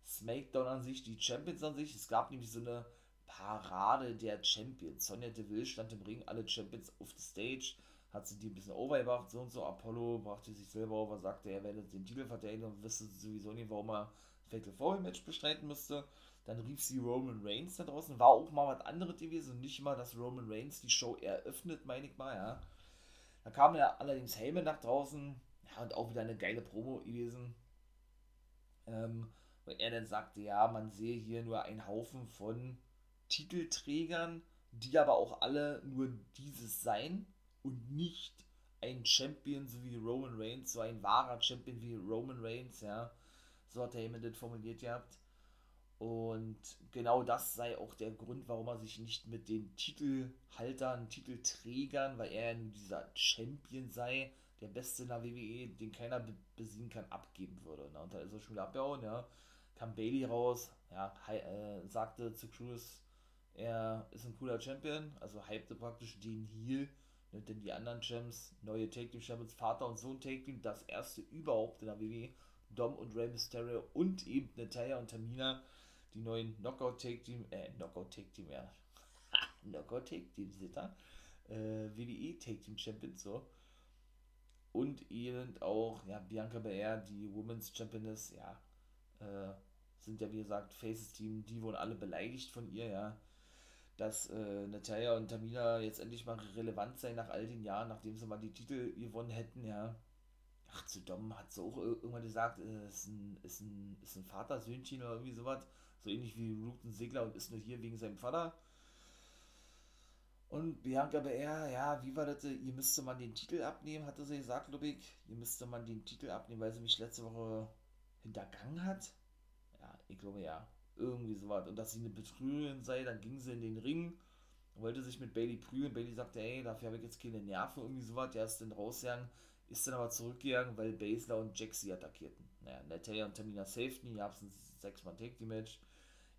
Smackdown an sich, die Champions an sich. Es gab nämlich so eine Parade der Champions. Sonja Deville stand im Ring, alle Champions auf der Stage hat sie die ein bisschen overgebracht, so und so. Apollo brachte sich selber over, sagte, er werde den Titel verteidigen und wüsste sowieso nicht, warum er Fatal Four Match bestreiten müsste. Dann rief sie Roman Reigns da draußen. War auch mal was anderes gewesen und nicht mal, dass Roman Reigns die Show eröffnet, meine ich mal, ja. Da kam ja allerdings Heyman nach draußen. Ja, und auch wieder eine geile Promo gewesen. Ähm, weil er dann sagte, ja, man sehe hier nur einen Haufen von Titelträgern, die aber auch alle nur dieses sein und nicht ein Champion so wie Roman Reigns, so ein wahrer Champion wie Roman Reigns, ja. So hat der das formuliert gehabt. Und genau das sei auch der Grund, warum er sich nicht mit den Titelhaltern, Titelträgern, weil er ja dieser Champion sei, der Beste in der WWE, den keiner besiegen kann, abgeben würde. Ne? Und da ist er schon wieder abgehauen, ja. Kam Bailey raus, ja, äh, sagte zu Cruz, er ist ein cooler Champion, also hypte praktisch den Heal Ne, denn die anderen Gems, neue Take Team Champions, Vater und Sohn Take Team, das erste überhaupt in der WWE, Dom und Rey Mysterio und eben Natalia und Tamina, die neuen Knockout Take Team, äh, Knockout Take Team, ja. Knockout Take Team, Sitter. Äh, WWE Take Team Champions, so. Und eben auch, ja, Bianca Belair, die Women's Championess, ja, äh, sind ja wie gesagt Faces Team, die wurden alle beleidigt von ihr, ja dass äh, Natalia und Tamina jetzt endlich mal relevant sein nach all den Jahren, nachdem sie mal die Titel gewonnen hätten, ja. Ach, zu Dom hat sie auch irgendwann gesagt, äh, ist ein, ist ein, ist ein Vatersöhnchen oder irgendwie sowas. So ähnlich wie Ruben Segler und ist nur hier wegen seinem Vater. Und Bianca BR, ja, wie war das? Ihr müsste man den Titel abnehmen, hatte sie gesagt, ich. Ihr müsste man den Titel abnehmen, weil sie mich letzte Woche hintergangen hat. Ja, ich glaube ja irgendwie sowas. Und dass sie eine Betrügerin sei, dann ging sie in den Ring wollte sich mit Bailey prügeln. Bailey sagte, ey, dafür habe ich jetzt keine Nerven, irgendwie sowas. Der ist dann rausgegangen, ist dann aber zurückgegangen, weil Baszler und Jack sie attackierten. Naja, Natalia und Tamina safety, gab es ein 6-Mann-Take-Die-Match.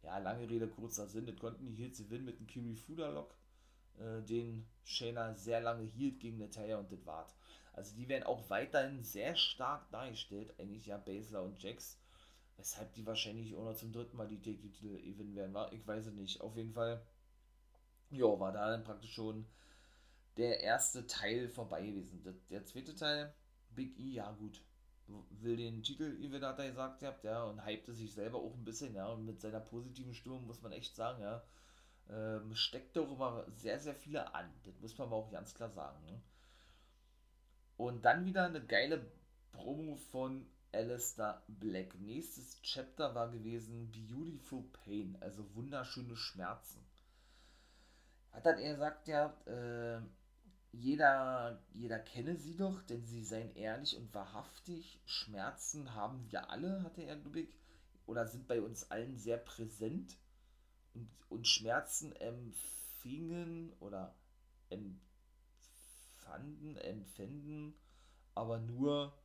Ja, lange Rede, kurzer Sinn, das konnten die Heels gewinnen mit einem Kiri Fuda-Lock, äh, den Shayna sehr lange hielt gegen Natalia und das war's. Also die werden auch weiterhin sehr stark dargestellt, eigentlich ja Baszler und Jax. Weshalb die wahrscheinlich auch noch zum dritten Mal die Take-Titel gewinnen werden, war. Ich weiß es nicht. Auf jeden Fall, ja, war da dann praktisch schon der erste Teil vorbei gewesen. Der, der zweite Teil, Big E, ja gut, will den Titel, wie wir da gesagt habt, ja, und hypte sich selber auch ein bisschen, ja, und mit seiner positiven Stimmung muss man echt sagen, ja, ähm, steckt doch immer sehr, sehr viele an. Das muss man aber auch ganz klar sagen. Ne? Und dann wieder eine geile Promo von Alistair Black. Nächstes Chapter war gewesen Beautiful Pain, also wunderschöne Schmerzen. Hat dann er gesagt, ja, äh, jeder, jeder kenne sie doch, denn sie seien ehrlich und wahrhaftig. Schmerzen haben wir alle, hatte er Lubig, oder sind bei uns allen sehr präsent. Und, und Schmerzen empfingen oder empfanden, empfinden, aber nur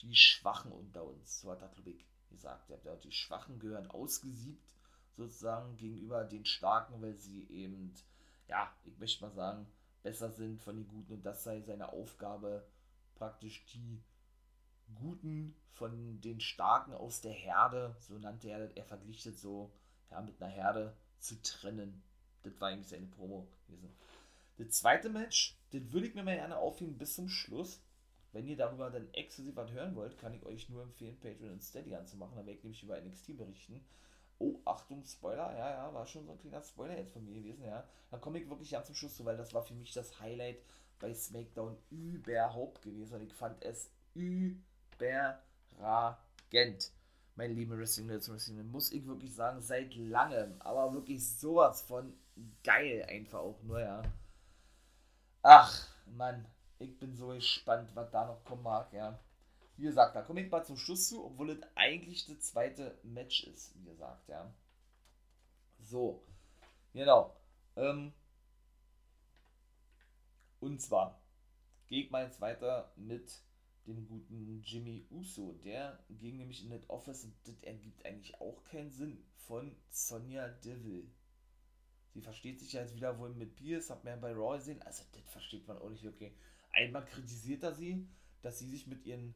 die Schwachen unter uns. So hat er Lubig gesagt. Ja, die Schwachen gehören ausgesiebt sozusagen gegenüber den Starken, weil sie eben, ja, ich möchte mal sagen, besser sind von den Guten und das sei seine Aufgabe, praktisch die Guten von den Starken aus der Herde, so nannte er das, er verglich das so, ja, mit einer Herde zu trennen. Das war eigentlich seine Promo gewesen. Das zweite Match, das würde ich mir mal gerne aufheben bis zum Schluss. Wenn ihr darüber dann exklusiv was hören wollt, kann ich euch nur empfehlen, Patreon und Steady anzumachen. Da werde ich nämlich über NXT berichten. Oh, Achtung, Spoiler, ja, ja, war schon so ein kleiner Spoiler jetzt von mir gewesen, ja. Da komme ich wirklich ganz zum Schluss zu, weil das war für mich das Highlight bei SmackDown überhaupt gewesen und ich fand es überragend. Mein lieben Wrestling Wrestling, muss ich wirklich sagen, seit langem, aber wirklich sowas von geil einfach auch nur, ja. Ach, Mann, ich bin so gespannt, was da noch kommen mag, ja. Wie gesagt, da komme ich mal zum Schluss zu, obwohl es eigentlich das zweite Match ist, wie gesagt, ja. So, genau. Ähm, und zwar geht mal jetzt weiter mit dem guten Jimmy Uso. Der ging nämlich in das Office und das ergibt eigentlich auch keinen Sinn von Sonja Deville. Sie versteht sich ja jetzt wieder wohl mit Pierce, hat ja bei Raw gesehen. Also, das versteht man auch nicht wirklich. Einmal kritisiert er sie, dass sie sich mit ihren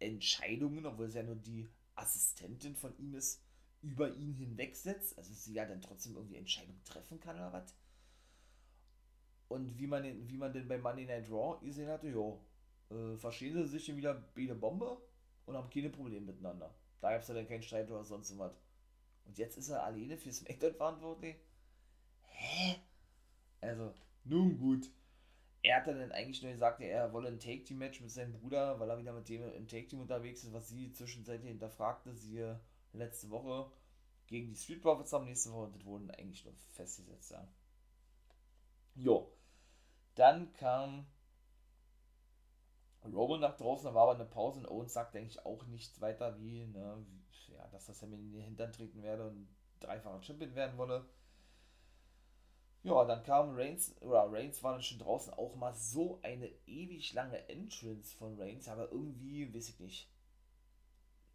Entscheidungen, obwohl es ja nur die Assistentin von ihm ist, über ihn hinwegsetzt. Also sie ja dann trotzdem irgendwie Entscheidungen treffen kann oder was. Und wie man, wie man denn bei Monday Night Raw gesehen hatte, jo, äh, verstehen sie sich wieder wie eine Bombe und haben keine Probleme miteinander. Da gab es ja dann keinen Streit oder sonst was. Und jetzt ist er alleine für SmackDown verantwortlich? Hä? Also, nun gut er hat dann eigentlich nur gesagt, er wolle ein Take-Team-Match mit seinem Bruder, weil er wieder mit dem im Take-Team unterwegs ist, was sie zwischenzeitlich hinterfragte, sie letzte Woche gegen die Street Profits haben, nächste Woche, das wurden eigentlich nur festgesetzt, ja. Jo. Dann kam Roman nach draußen, da war aber eine Pause und Owens sagt eigentlich auch nichts weiter wie, ne, ja, dass das Sammy in den Hintern treten werde und dreifacher Champion werden wolle. Ja, dann kam Reigns, oder Reigns war dann schon draußen auch mal so eine ewig lange Entrance von Reigns, aber irgendwie, weiß ich nicht.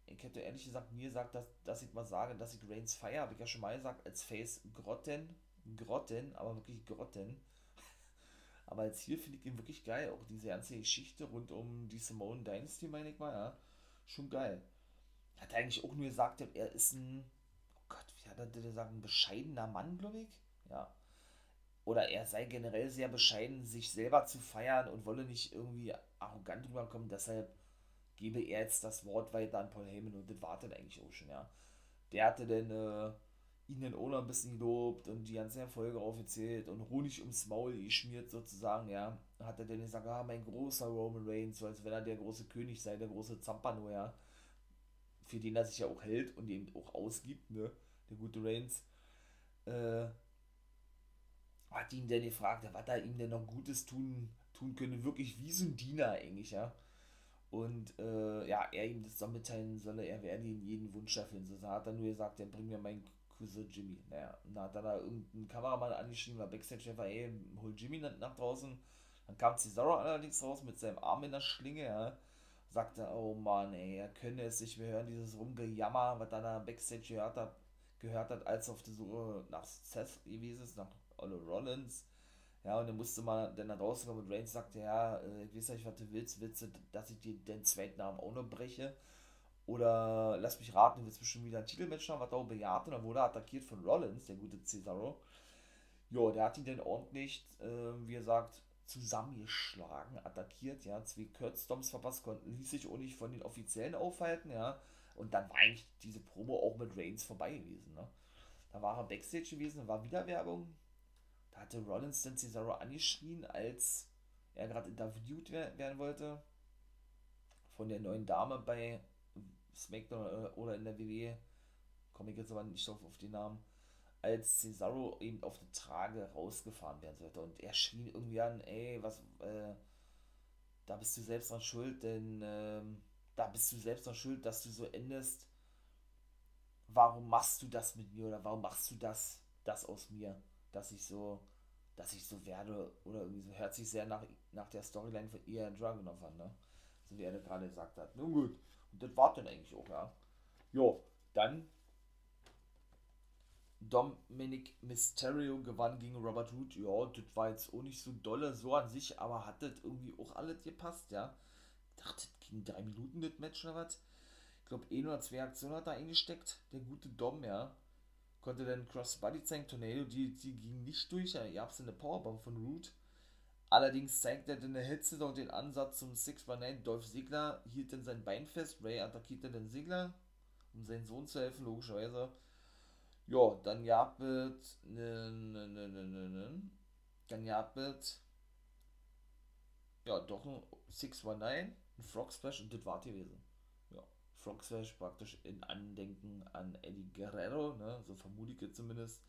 Ich hätte ehrlich gesagt mir gesagt, dass, dass ich mal sage, dass ich Reigns feiere, habe ich ja schon mal gesagt, als Face Grotten, Grotten, aber wirklich Grotten. aber als hier finde ich ihn wirklich geil, auch diese ganze Geschichte rund um die Simone Dynasty, meine ich mal, ja, schon geil. Hat er eigentlich auch nur gesagt, er ist ein, oh Gott, wie hat er denn gesagt, ein bescheidener Mann, glaube ich, ja oder er sei generell sehr bescheiden, sich selber zu feiern und wolle nicht irgendwie arrogant rüberkommen. Deshalb gebe er jetzt das Wort weiter an Paul Heyman und das wartet eigentlich auch schon, ja. Der hatte dann äh, ihn auch noch ein bisschen gelobt und die ganzen Erfolge aufgezählt und Honig ums Maul geschmiert sozusagen, ja. Hat er dann gesagt, ah, mein großer Roman Reigns, so als wenn er der große König sei, der große Zampano, ja. Für den er sich ja auch hält und eben auch ausgibt, ne, der gute Reigns. Äh, hat ihn denn gefragt, was er ihm denn noch Gutes tun, tun könne, wirklich wie so ein Diener eigentlich, ja. Und äh, ja, er ihm das so mitteilen solle, er werde ihm jeden Wunsch erfüllen. So hat er nur gesagt, er bringt mir meinen Cousin Jimmy. Naja, und da hat dann da irgendein Kameramann angeschrieben, war Backstage war, ey, hol Jimmy nach draußen. Dann kam Cesaro allerdings raus mit seinem Arm in der Schlinge, ja. Sagte, oh Mann, ey, er könne es nicht mehr hören, dieses Rumgejammer, was dann da Backstage gehört hat, gehört hat, als auf die Suche nach Seth gewesen ist, nach Olle Rollins. Ja, und dann musste man dann nach draußen kommen und Reigns sagte, ja, äh, ich weiß nicht, was du willst, willst du, dass ich dir den zweiten Namen auch noch breche? Oder lass mich raten, du willst bestimmt wieder ein Titelmatch haben, was auch bejaht und dann wurde er attackiert von Rollins, der gute Cesaro. Ja, der hat ihn dann ordentlich, äh, wie sagt, zusammengeschlagen, attackiert, ja, zwei Kurtzdoms verpasst, konnten, ließ sich auch nicht von den Offiziellen aufhalten, ja, und dann war eigentlich diese Promo auch mit Reigns vorbei gewesen, ne. Da war er Backstage gewesen, war wieder Werbung, da hatte Rollins dann Cesaro angeschrien, als er gerade interviewt werden wollte von der neuen Dame bei SmackDown oder in der WWE, komme ich jetzt aber nicht auf, auf den Namen, als Cesaro eben auf der Trage rausgefahren werden sollte. Und er schrie irgendwie an, ey, was, äh, da bist du selbst dran schuld, denn äh, da bist du selbst dran schuld, dass du so endest. Warum machst du das mit mir oder warum machst du das, das aus mir, dass ich so, dass ich so werde oder irgendwie so, hört sich sehr nach, nach der Storyline von Ian Dragunov an, ne? So wie er gerade gesagt hat. Nun gut. Und das war dann eigentlich auch, ja. Jo, dann Dominic Mysterio gewann gegen Robert Root. Ja, das war jetzt auch nicht so dolle so an sich, aber hat das irgendwie auch alles gepasst, ja. Ich dachte, das ging drei Minuten das Match oder was. Ich glaube, ein oder zwei Aktionen hat er eingesteckt, der gute Dom, ja. Konnte dann Crossbody zeigen, Tornado, die, ging nicht durch, ja. Ihr habt eine Powerbomb von Root. Allerdings zeigt er dann der Hitze und den Ansatz zum 6x9. Dolph Ziggler hielt dann sein Bein fest. Ray attackierte den Ziggler, um seinen Sohn zu helfen, logischerweise. Ja, dann gab es. Dann gab es. Ja, doch ein 619, ein Frog Splash und das war gewesen. Frog praktisch in Andenken an Eddie Guerrero, ne, so vermute ich zumindest.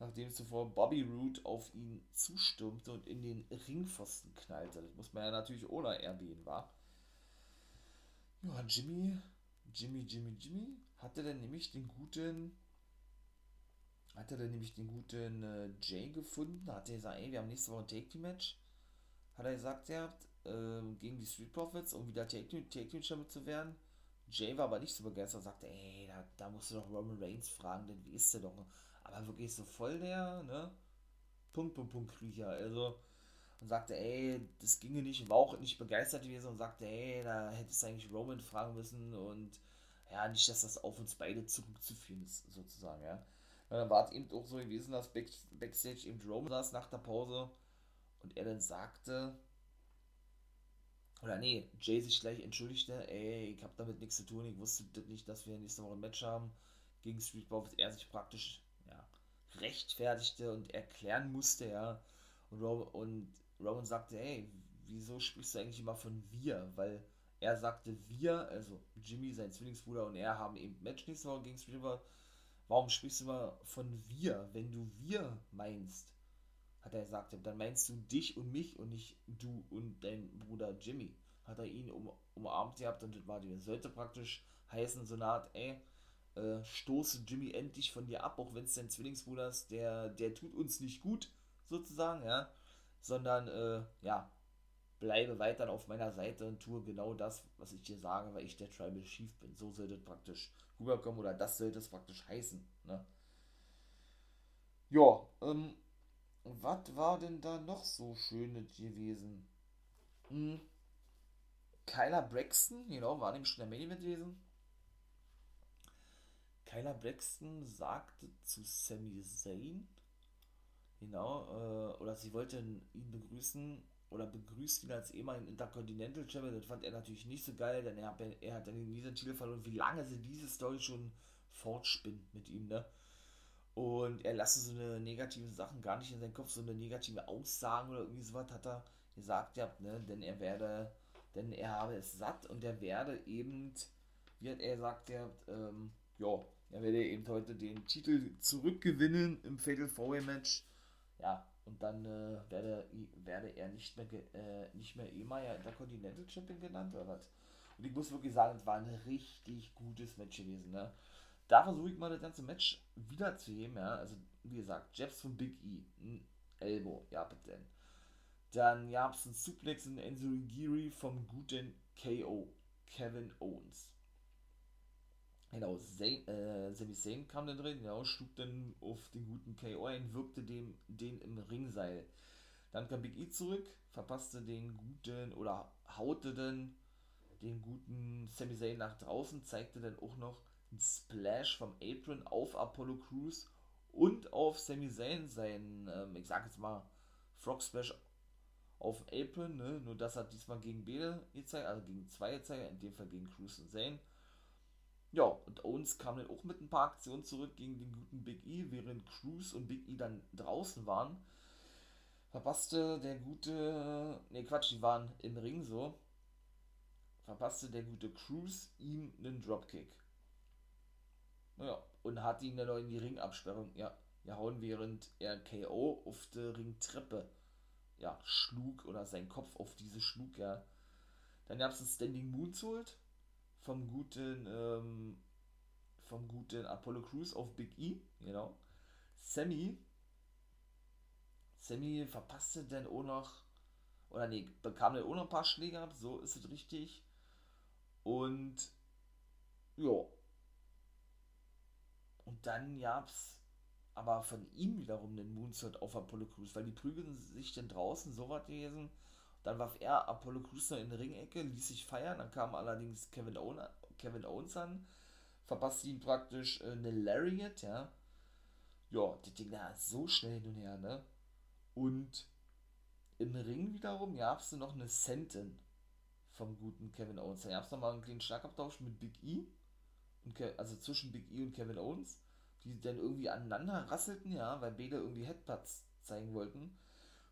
Nachdem zuvor Bobby Root auf ihn zustürmte und in den Ringpfosten knallte. Das muss man ja natürlich ohne erwähnen, war. Ja, Jimmy, Jimmy, Jimmy, Jimmy hatte dann nämlich den guten hat er dann nämlich den guten äh, Jay gefunden, hat er gesagt, ey, wir haben nächste Woche ein Take-Team-Match. Hat er gesagt, er hat äh, gegen die Street Profits, um wieder Take-Team-Champion zu werden. Jay war aber nicht so begeistert, sagte, ey, da, da musst du doch Roman Reigns fragen, denn wie ist der doch? Aber wirklich so voll der, ne? Punkt, Punkt, Punkt, Kriecher. Also, und sagte, ey, das ginge nicht, war auch nicht begeistert gewesen und sagte, ey, da hättest du eigentlich Roman fragen müssen und ja, nicht, dass das auf uns beide zurückzuführen ist, sozusagen, ja. dann war es eben auch so gewesen, dass Back Backstage eben Roman saß nach der Pause und er dann sagte, oder nee, Jay sich gleich entschuldigte, ey, ich hab damit nichts zu tun, ich wusste nicht, dass wir nächste Woche ein Match haben gegen Street Profits. Er sich praktisch rechtfertigte und erklären musste, ja. Und, Roman, und Roman sagte, hey, wieso sprichst du eigentlich immer von wir? Weil er sagte, wir, also Jimmy, sein Zwillingsbruder und er haben eben Match nächste Woche gegen Street Warum sprichst du immer von wir, wenn du wir meinst? Hat er gesagt, dann meinst du dich und mich und nicht du und dein Bruder Jimmy. Hat er ihn um, umarmt gehabt und das war die. Sollte praktisch heißen, so eine Art, ey, äh, stoße Jimmy endlich von dir ab, auch wenn es dein Zwillingsbruder ist, der, der tut uns nicht gut, sozusagen, ja, sondern, äh, ja, bleibe weiter auf meiner Seite und tue genau das, was ich dir sage, weil ich der Tribal Chief bin. So sollte es praktisch rüberkommen oder das sollte es praktisch heißen, ne. Ja, ähm, was war denn da noch so Schönes gewesen? Hm. Kyler Braxton, genau, war nämlich schon der Main Event gewesen. Kyla Braxton sagte zu Sami Zayn, genau, äh, oder sie wollte ihn begrüßen oder begrüßt ihn als ehemaligen Intercontinental Champion. Das fand er natürlich nicht so geil, denn er hat, er hat dann in dieser Titel verloren. Wie lange sie diese Story schon fortspinnt mit ihm, ne? Und er lasse so eine negative Sachen gar nicht in seinen Kopf, so eine negative Aussagen oder irgendwie sowas hat er gesagt ja, ne? Denn er werde, denn er habe es satt und er werde eben, wie hat er gesagt, ja, ähm, ja, er werde eben heute den Titel zurückgewinnen im Fatal 4 Match. Ja, und dann äh, werde, werde er nicht mehr, äh, nicht mehr ehemaliger Intercontinental Champion genannt oder was. Und ich muss wirklich sagen, es war ein richtig gutes Match gewesen. Ne? Da versuche ich mal das ganze Match wiederzuheben, ja. Also, wie gesagt, Jeffs von Big E, ein Elbow, ja, bitte. Dann gab es einen Suplex in Enzo Giri vom guten KO, Kevin Owens. Genau, äh, Sami Zayn kam dann drin, ja, schlug dann auf den guten KO ein, wirkte dem, den im Ringseil. Dann kam Big E zurück, verpasste den guten oder haute dann den guten Sami Zayn nach draußen, zeigte dann auch noch einen Splash vom Apron auf Apollo Crews und auf Sami Zayn sein, ähm, ich sag jetzt mal, Frog Splash auf Apron, ne? nur das hat diesmal gegen beide gezeigt, also gegen zwei gezeigt, in dem Fall gegen Cruz und Zane. Ja, und Owens kam dann auch mit ein paar Aktionen zurück gegen den guten Big E, während Cruz und Big E dann draußen waren. Verpasste der gute, ne Quatsch, die waren im Ring so. Verpasste der gute Cruz ihm einen Dropkick. Naja, und hat ihn dann noch in die Ringabsperrung ja, gehauen, während er KO auf der Ringtreppe ja, schlug oder sein Kopf auf diese schlug, ja. Dann gab es ein Standing Moonsault vom guten, ähm, vom guten Apollo Crews auf Big E, genau. Sammy, Sammy verpasste dann auch noch, oder nee, bekam dann auch noch ein paar Schläge ab, so ist es richtig. Und, ja. Und dann gab es aber von ihm wiederum den Moonsault auf Apollo Crews, weil die prügeln sich dann draußen, so was gewesen. Dann warf er Apollo Crews noch in die Ringecke, ließ sich feiern, dann kam allerdings Kevin, Owen, Kevin Owens an, verpasste ihm praktisch äh, eine Lariat, ja. Ja, das Ding da so schnell hin und her, ne? Und im Ring wiederum gab es noch eine Sentin vom guten Kevin Owens. Da gab es nochmal einen kleinen Schlagabtausch mit Big E, und Ke also zwischen Big E und Kevin Owens die dann irgendwie aneinander rasselten, ja, weil beide irgendwie Headbutts zeigen wollten.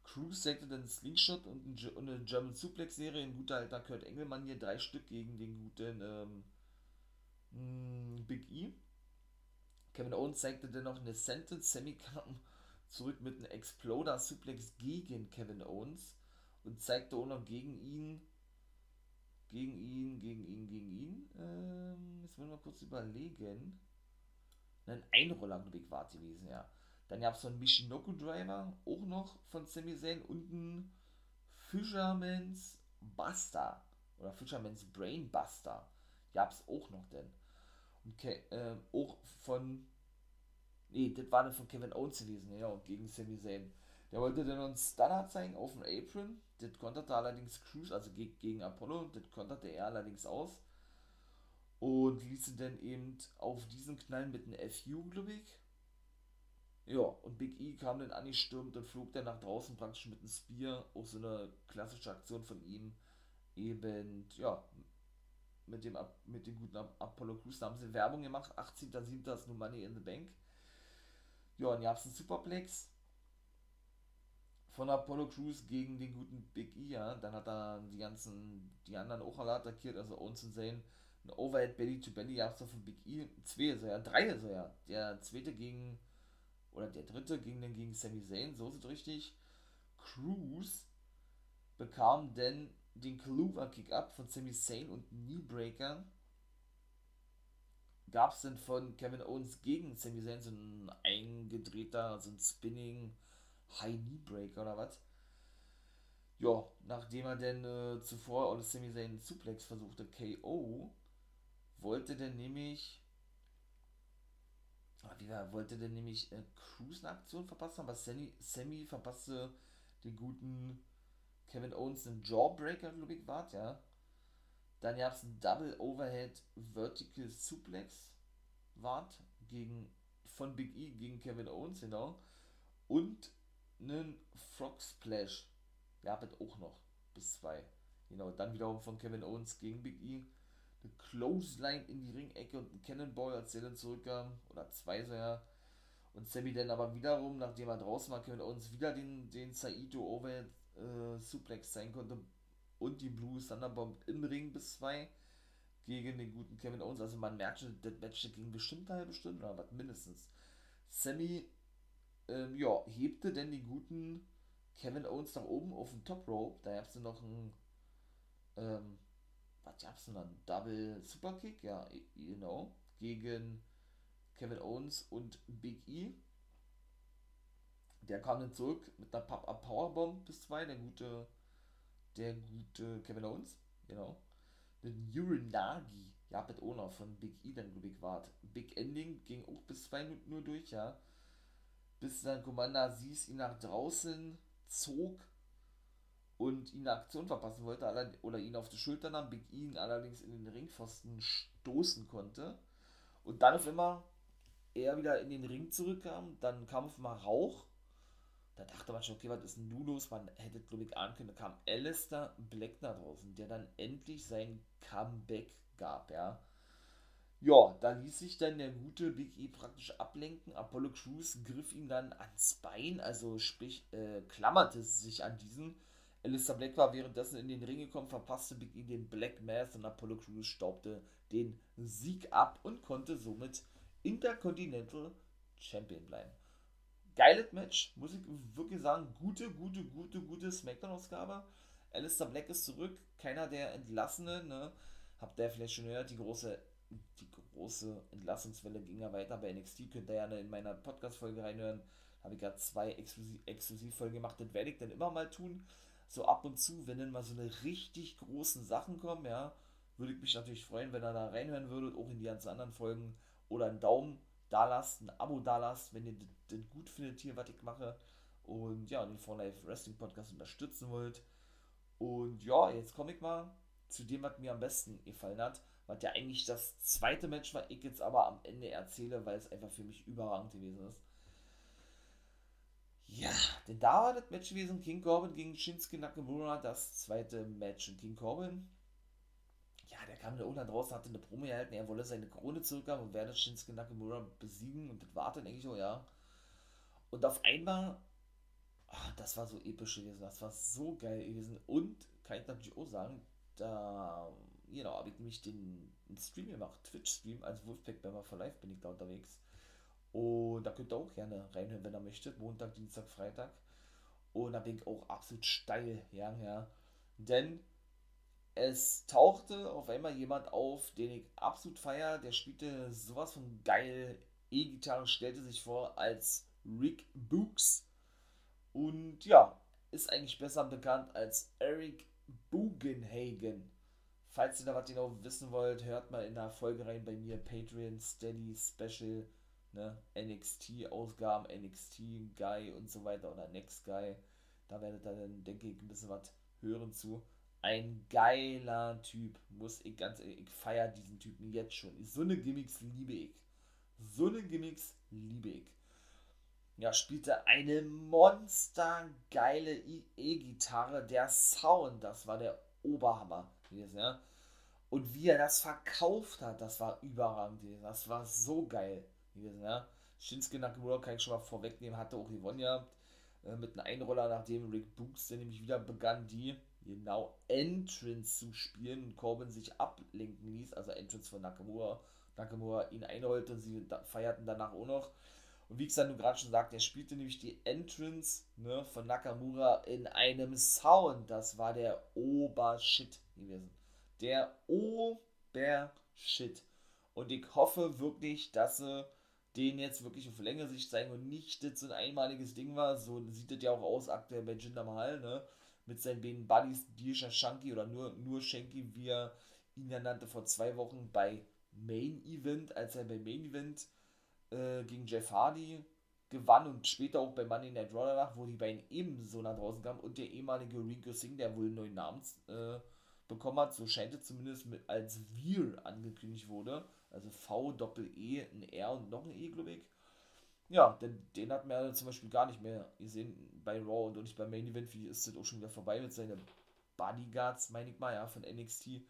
Cruz zeigte dann Slingshot und, eine German Suplex-Serie in guter alter Kurt Engelmann hier drei Stück gegen den guten ähm, mm, Big E. Kevin Owens zeigte dann noch eine Sentence. Sammy kam zurück mit einem Exploder Suplex gegen Kevin Owens und zeigte auch noch gegen ihn, gegen ihn, gegen ihn, gegen ihn. Ähm, jetzt wollen wir mal kurz überlegen ein Einroller-Weg war gewesen, ja. Dann gab es so einen Michinoku Driver, auch noch von Sami Zayn und einen Fisherman's Buster oder Fisherman's Brain Buster. Gab es auch noch denn. Und äh, auch von, nee, das war dann von Kevin Owens gewesen, ja, gegen Sami Zayn. Der wollte dann uns Stunner zeigen auf dem Apron. Das konterte allerdings Cruz, also gegen Apollo, das konterte er allerdings aus und ließen dann eben auf diesen Knall mit einem FU, glaube ich. Ja, und Big E kam dann angestürmt und flog dann nach draußen praktisch mit einem Spear, auch so eine klassische Aktion von ihm, eben, ja, mit dem, mit dem guten Apollo Crews, da haben sie Werbung gemacht, 18.07. ist No Money in the Bank. Ja, und gab es einen Superplex von Apollo Crews gegen den guten Big E, ja, dann hat er die ganzen, die anderen auch alle attackiert, also Owens und Zane, ein Overhead Belly to Belly es doch von Big E. Zwei er ja, drei er ja. Der zweite gegen, oder der dritte ging dann gegen Sami Zayn, so ist es richtig. Cruz bekam dann den Clover Kick up von Sami Zayn und Kneebreaker. Gab es denn von Kevin Owens gegen Sami Zayn so ein eingedrehter, so ein Spinning High Kneebreaker oder was? Ja, nachdem er denn äh, zuvor auch Sami Zayn Suplex versuchte, KO, wollte denn nämlich ah, wie war, wollte denn nämlich äh, Cruise eine Aktion verpassen, aber Sammy, Sammy verpasste den guten Kevin Owens einen Jawbreaker, glaube ich, war ja. Dann gab es einen Double Overhead Vertical Suplex, wart gegen von Big E gegen Kevin Owens, genau. Und einen Frog Splash. Ja, wird auch noch. Bis zwei. Genau, dann wiederum von Kevin Owens gegen Big E eine Clothesline in die Ringecke und ein Cannonball, als der dann zurückkam, oder zwei so ja. Und Sammy dann aber wiederum, nachdem er draußen war, Kevin Owens wieder den, den Saito Overhead äh, Suplex zeigen konnte und die Blue Thunderbomb im Ring bis zwei gegen den guten Kevin Owens. Also man merkt schon, das Match ging bestimmt eine halbe Stunde oder was mindestens. Sammy, ähm, ja, hebte denn die guten Kevin Owens nach oben auf den Top Rope. Da gab es noch ein ähm, was gab's denn dann? Double Superkick, ja, you know, gegen Kevin Owens und Big E. Der kam dann zurück mit einer Pop-Up Powerbomb bis zwei, der gute, der gute Kevin Owens, genau. Den Urinagi, ja, mit Owner von Big E dann, glaube ich, war. Big Ending ging auch bis zwei Minuten nur durch, ja. Bis dann Commander Aziz ihn nach draußen zog und ihn eine Aktion verpassen wollte oder ihn auf die Schulter nahm, Big E ihn allerdings in den Ringpfosten stoßen konnte. Und dann auf immer er wieder in den Ring zurückkam, dann kam auf einmal Rauch. Da dachte man schon, okay, was ist denn nun los? Man hätte, glaube ich, ahnen können, da kam Alistair Black nach draußen, der dann endlich sein Comeback gab, ja. Ja, da ließ sich dann der gute Big E praktisch ablenken. Apollo Crews griff ihn dann ans Bein, also sprich, äh, klammerte sich an diesen Alistair Black war währenddessen in den Ring gekommen, verpasste Big E den Black Mass und Apollo Crews staubte den Sieg ab und konnte somit Intercontinental Champion bleiben. Geiles Match, muss ich wirklich sagen. Gute, gute, gute, gute Smackdown-Ausgabe. Alistair Black ist zurück, keiner der Entlassenen. Ne? Habt ihr vielleicht schon gehört, die große, die große Entlassungswelle ging ja weiter bei NXT. Könnt ihr ja in meiner Podcast-Folge reinhören. Habe ich gerade zwei Exklusivfolgen gemacht. Das werde ich dann immer mal tun so ab und zu, wenn dann mal so eine richtig großen Sachen kommen, ja, würde ich mich natürlich freuen, wenn ihr da reinhören würdet, auch in die ganzen anderen Folgen. Oder einen Daumen da lasst, ein Abo da lasst, wenn ihr das gut findet hier, was ich mache. Und ja, den For Life Wrestling Podcast unterstützen wollt. Und ja, jetzt komme ich mal zu dem, was mir am besten gefallen hat. Was ja eigentlich das zweite Match war, ich jetzt aber am Ende erzähle, weil es einfach für mich überragend gewesen ist. Ja, denn da war das Match gewesen, King Corbin gegen Shinsuke Nakamura, das zweite Match. Und King Corbin, ja, der kam da unten draußen, hatte eine Promo erhalten, er wolle seine Krone zurückhaben und werde Shinsuke Nakamura besiegen. Und das war dann eigentlich so, ja. Und auf einmal, ach, das war so episch gewesen, das war so geil gewesen. Und, kann ich natürlich auch sagen, da, genau, habe ich nämlich den, den Stream gemacht, Twitch-Stream, als Wolfpack Bammer for Life bin ich da unterwegs. Und da könnt ihr auch gerne reinhören, wenn ihr möchtet. Montag, Dienstag, Freitag. Und da bin ich auch absolut steil, ja, ja. Denn es tauchte auf einmal jemand auf, den ich absolut feiere. Der spielte sowas von geil E-Gitarre, stellte sich vor als Rick Books. Und ja, ist eigentlich besser bekannt als Eric Bugenhagen. Falls ihr da was genau wissen wollt, hört mal in der Folge rein bei mir Patreon Steady Special ne, NXT-Ausgaben, NXT-Guy und so weiter oder Next Guy. Da werdet ihr dann, denke ich, ein bisschen was hören zu. Ein geiler Typ, muss ich ganz ehrlich, ich feiere diesen Typen jetzt schon. So eine Gimmicks liebe ich. So eine Gimmicks liebe ich. Ja, spielte eine monstergeile E-Gitarre. Der Sound, das war der Oberhammer gewesen, ja. Und wie er das verkauft hat, das war überragend. Das war so geil gewesen, ja. Shinsuke Nakamura kann ich schon mal vorwegnehmen, hatte auch gewonnen ja äh, mit einem Einroller, nachdem Rick Books dann nämlich wieder begann, die genau Entrance zu spielen und Corbin sich ablenken ließ, also Entrance von Nakamura. Nakamura ihn einholte und sie feierten danach auch noch. Und wie ich es dann gerade schon sagte, er spielte nämlich die Entrance ne, von Nakamura in einem Sound. Das war der Obershit gewesen. Der Obershit. Und ich hoffe wirklich, dass sie den jetzt wirklich auf längere Sicht zeigen und nicht das so ein einmaliges Ding war. So sieht das ja auch aus aktuell bei Jinder Mahal, ne? Mit seinen beiden Buddies, Dirsha Shanky oder nur, nur Shanky, wie er ihn ja nannte, vor zwei Wochen bei Main Event, als er bei Main Event äh, gegen Jeff Hardy gewann und später auch bei Money Night Raw danach, wo die beiden ebenso nach draußen kamen und der ehemalige Rico Singh, der wohl einen neuen Namen äh, bekommen hat, so scheint es zumindest mit, als Veer angekündigt wurde also V, Doppel-E, ein R und noch ein E, glaube ich. Ja, den, den hat man ja zum Beispiel gar nicht mehr gesehen bei Raw und nicht beim Main Event. Wie ist das auch schon wieder vorbei mit seinen Bodyguards, meine ich mal, ja, von NXT.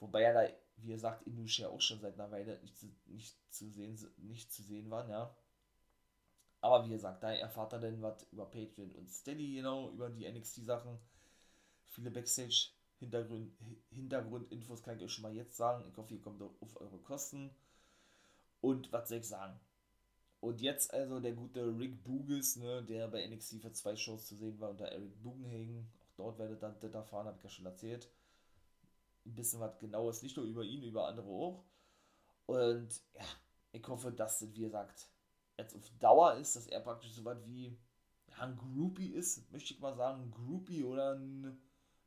Wobei er da, wie er sagt, in ja auch schon seit einer Weile nicht zu, nicht zu sehen, nicht zu sehen waren, ja. Aber wie gesagt, da erfahrt er denn was über Patreon und Steady, genau, über die NXT-Sachen. Viele Backstage Hintergrund, Hintergrundinfos kann ich euch schon mal jetzt sagen. Ich hoffe, ihr kommt auf eure Kosten. Und was soll ich sagen? Und jetzt also der gute Rick Bugles, ne, der bei NXT für zwei Shows zu sehen war, unter Eric Bugenhagen. Auch dort werdet ihr das erfahren, habe ich ja schon erzählt. Ein bisschen was genaues, nicht nur über ihn, über andere auch. Und ja, ich hoffe, dass das, wie gesagt, jetzt auf Dauer ist, dass er praktisch so was wie ja, ein Groupie ist, möchte ich mal sagen, ein Groupie oder ein,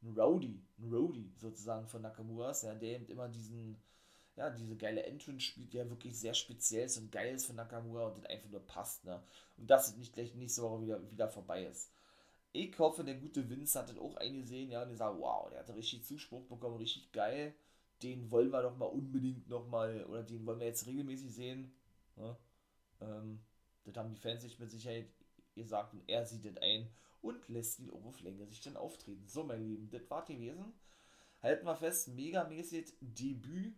ein Rowdy, ein Rowdy sozusagen von Nakamura's, ja, der eben immer diesen, ja, diese geile Entrance spielt, der wirklich sehr speziell ist und geil ist für Nakamura und das einfach nur passt, ne? Und dass es nicht gleich nächste Woche wieder, wieder vorbei ist. Ich hoffe, der gute Vince hat das auch eingesehen, ja, und er sagt, wow, der hat richtig Zuspruch bekommen, richtig geil. Den wollen wir doch mal unbedingt nochmal, oder den wollen wir jetzt regelmäßig sehen. Ne? Ähm, das haben die Fans sich mit Sicherheit gesagt und er sieht das ein und lässt auf Länge sich dann auftreten. So, mein Lieben, das war gewesen. Halten wir fest, megamäßig Debüt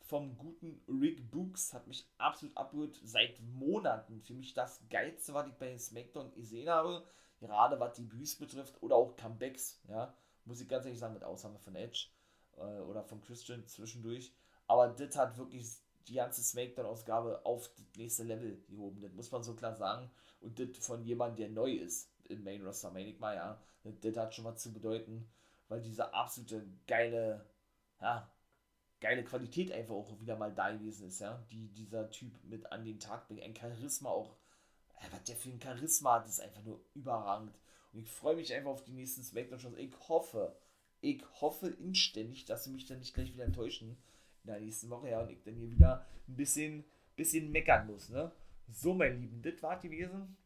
vom guten Rick Books hat mich absolut abgeholt. Seit Monaten für mich das Geilste, was ich bei SmackDown gesehen habe. Gerade was Debüts betrifft oder auch Comebacks. Ja, muss ich ganz ehrlich sagen, mit Ausnahme von Edge äh, oder von Christian zwischendurch. Aber das hat wirklich die ganze Smackdown-Ausgabe auf das nächste Level gehoben. Das muss man so klar sagen. Und das von jemandem, der neu ist im Main Roster, meine ich mal, ja. Das, das hat schon mal zu bedeuten, weil diese absolute geile, ja, geile Qualität einfach auch wieder mal da gewesen ist, ja. Die dieser Typ mit an den Tag bringt. Ein Charisma auch. Was der für ein Charisma hat, ist einfach nur überragend. Und ich freue mich einfach auf die nächsten Smackdown-Shows. Ich hoffe, ich hoffe inständig, dass sie mich dann nicht gleich wieder enttäuschen in der nächsten Woche, ja, und ich dann hier wieder ein bisschen, bisschen meckern muss, ne? So, mein Lieben, das war gewesen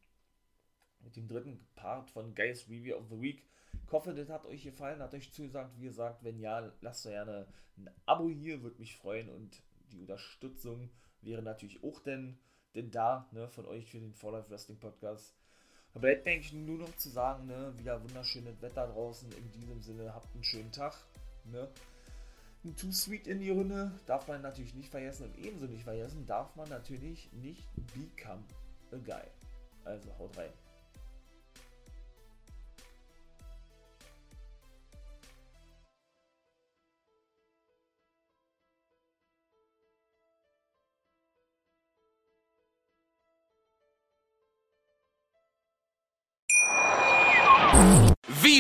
mit dem dritten Part von Guys Review of the Week. Ich hoffe, das hat euch gefallen, hat euch zugesagt. Wie gesagt, wenn ja, lasst doch gerne ein Abo hier, würde mich freuen und die Unterstützung wäre natürlich auch denn, denn da, ne, von euch für den For Life Wrestling Podcast. Aber bleibt mir eigentlich nur noch zu sagen, ne, wieder wunderschönes Wetter draußen. In diesem Sinne, habt einen schönen Tag. Ne. Ein Too Sweet in die Runde darf man natürlich nicht vergessen und ebenso nicht vergessen darf man natürlich nicht Become a Guy. Also haut rein.